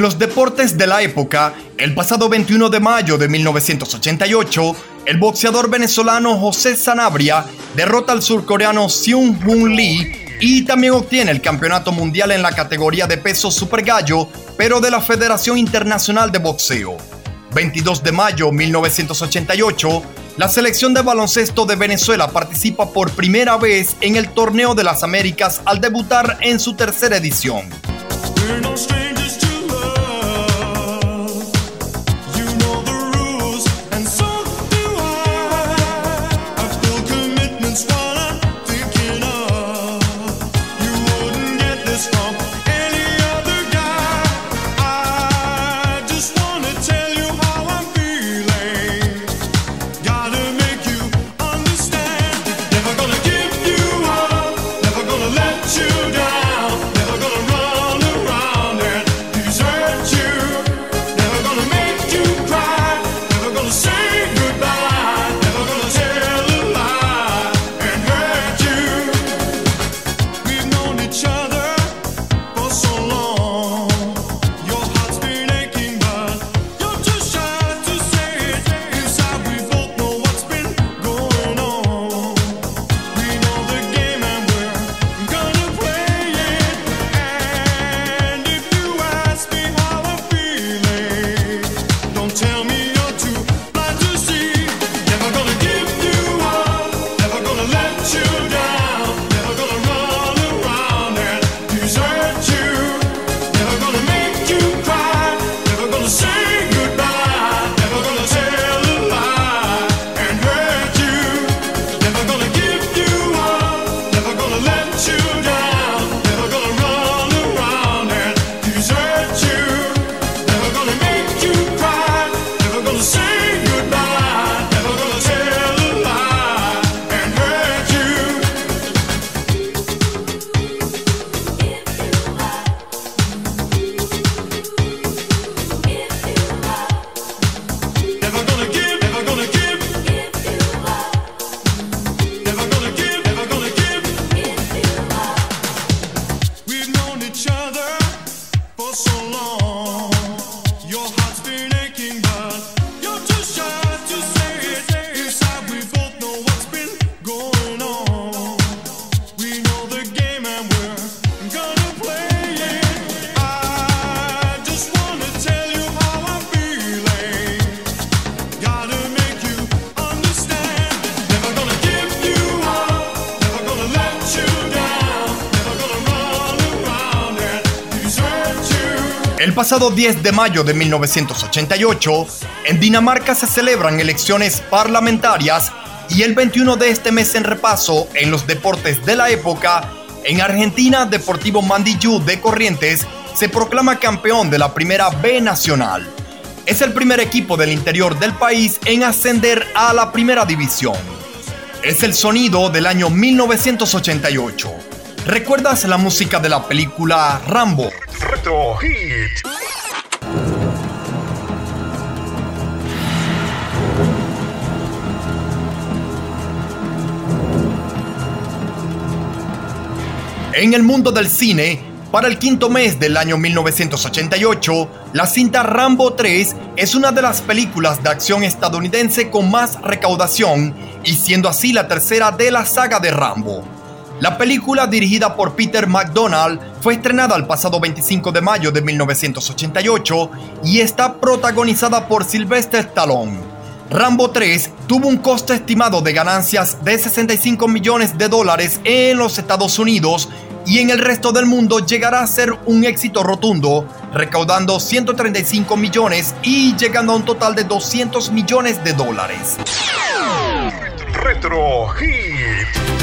En los deportes de la época, el pasado 21 de mayo de 1988, el boxeador venezolano José Sanabria derrota al surcoreano Seung Hoon Lee y también obtiene el campeonato mundial en la categoría de peso super gallo, pero de la Federación Internacional de Boxeo. 22 de mayo 1988, la selección de baloncesto de Venezuela participa por primera vez en el Torneo de las Américas al debutar en su tercera edición. El pasado 10 de mayo de 1988, en Dinamarca se celebran elecciones parlamentarias y el 21 de este mes en repaso en los deportes de la época, en Argentina Deportivo Mandillú de Corrientes se proclama campeón de la Primera B Nacional. Es el primer equipo del interior del país en ascender a la Primera División. Es el sonido del año 1988. ¿Recuerdas la música de la película Rambo? En el mundo del cine, para el quinto mes del año 1988, la cinta Rambo 3 es una de las películas de acción estadounidense con más recaudación y siendo así la tercera de la saga de Rambo. La película, dirigida por Peter McDonald, fue estrenada el pasado 25 de mayo de 1988 y está protagonizada por Sylvester Stallone. Rambo 3 tuvo un costo estimado de ganancias de 65 millones de dólares en los Estados Unidos y en el resto del mundo llegará a ser un éxito rotundo, recaudando 135 millones y llegando a un total de 200 millones de dólares. Retro Hit.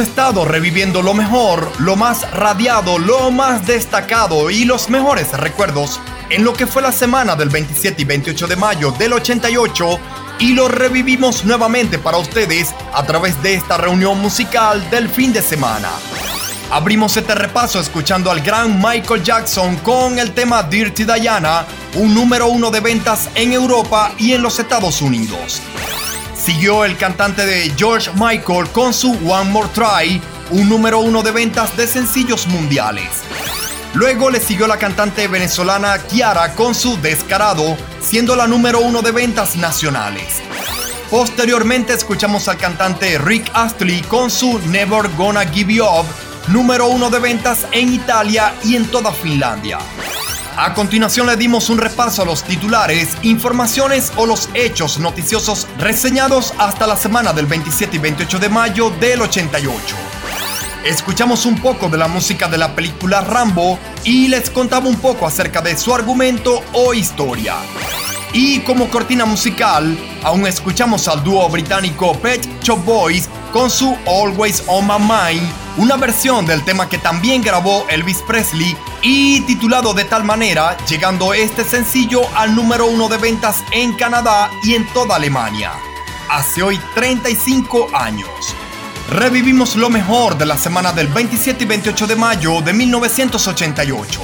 Estado reviviendo lo mejor, lo más radiado, lo más destacado y los mejores recuerdos en lo que fue la semana del 27 y 28 de mayo del 88 y lo revivimos nuevamente para ustedes a través de esta reunión musical del fin de semana. Abrimos este repaso escuchando al gran Michael Jackson con el tema Dirty Diana, un número uno de ventas en Europa y en los Estados Unidos. Siguió el cantante de George Michael con su One More Try, un número uno de ventas de sencillos mundiales. Luego le siguió la cantante venezolana Kiara con su Descarado, siendo la número uno de ventas nacionales. Posteriormente escuchamos al cantante Rick Astley con su Never Gonna Give You Up, número uno de ventas en Italia y en toda Finlandia. A continuación le dimos un repaso a los titulares, informaciones o los hechos noticiosos reseñados hasta la semana del 27 y 28 de mayo del 88. Escuchamos un poco de la música de la película Rambo y les contaba un poco acerca de su argumento o historia. Y como cortina musical, aún escuchamos al dúo británico Pet Shop Boys con su Always on My Mind, una versión del tema que también grabó Elvis Presley y titulado de tal manera, llegando este sencillo al número uno de ventas en Canadá y en toda Alemania. Hace hoy 35 años. Revivimos lo mejor de la semana del 27 y 28 de mayo de 1988.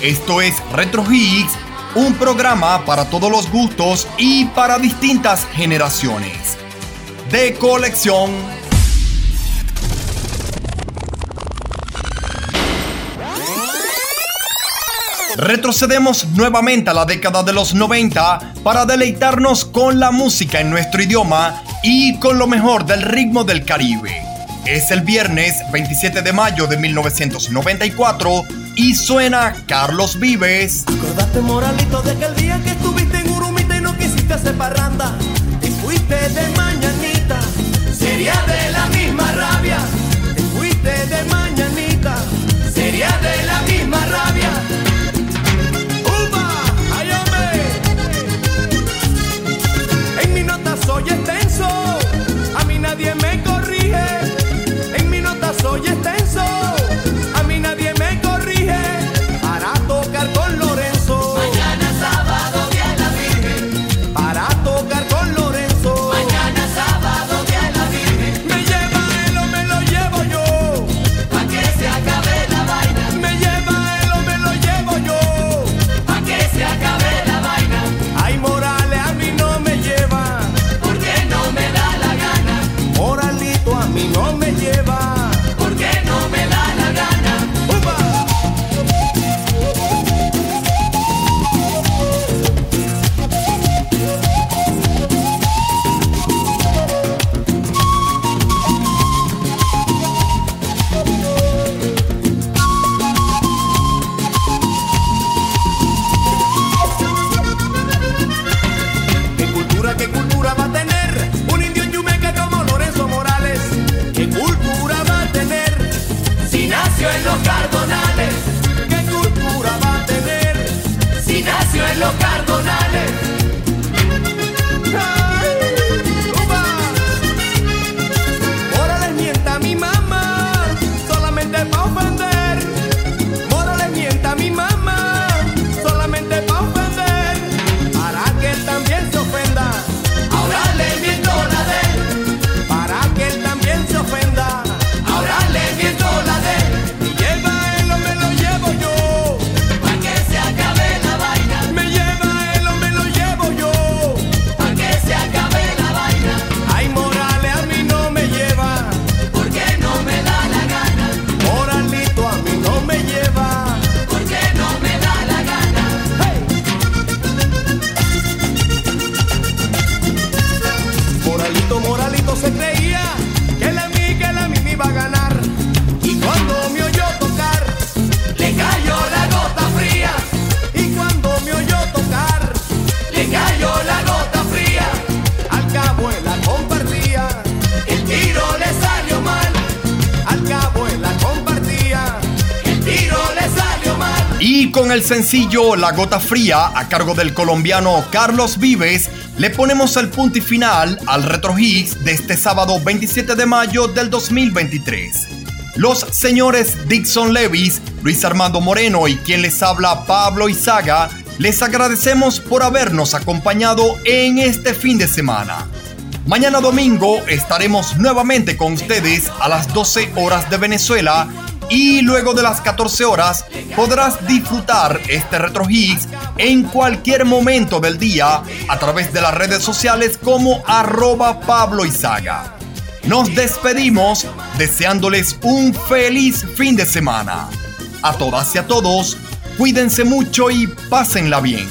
Esto es Retro Hits, un programa para todos los gustos y para distintas generaciones. De colección. Retrocedemos nuevamente a la década de los 90 para deleitarnos con la música en nuestro idioma y con lo mejor del ritmo del Caribe. Es el viernes 27 de mayo de 1994 y suena Carlos Vives. Acordate, moralito, de aquel día que estuviste en Urumita y no quisiste hacer parranda. Te fuiste de mañanita, sería de la misma rabia. El sencillo La Gota Fría, a cargo del colombiano Carlos Vives, le ponemos el punto y final al Retro Hits de este sábado 27 de mayo del 2023. Los señores Dixon Levis, Luis Armando Moreno y quien les habla Pablo Izaga, les agradecemos por habernos acompañado en este fin de semana. Mañana domingo estaremos nuevamente con ustedes a las 12 horas de Venezuela y luego de las 14 horas podrás disfrutar este Retro Hits en cualquier momento del día a través de las redes sociales como arroba Pablo. Nos despedimos deseándoles un feliz fin de semana. A todas y a todos, cuídense mucho y pásenla bien.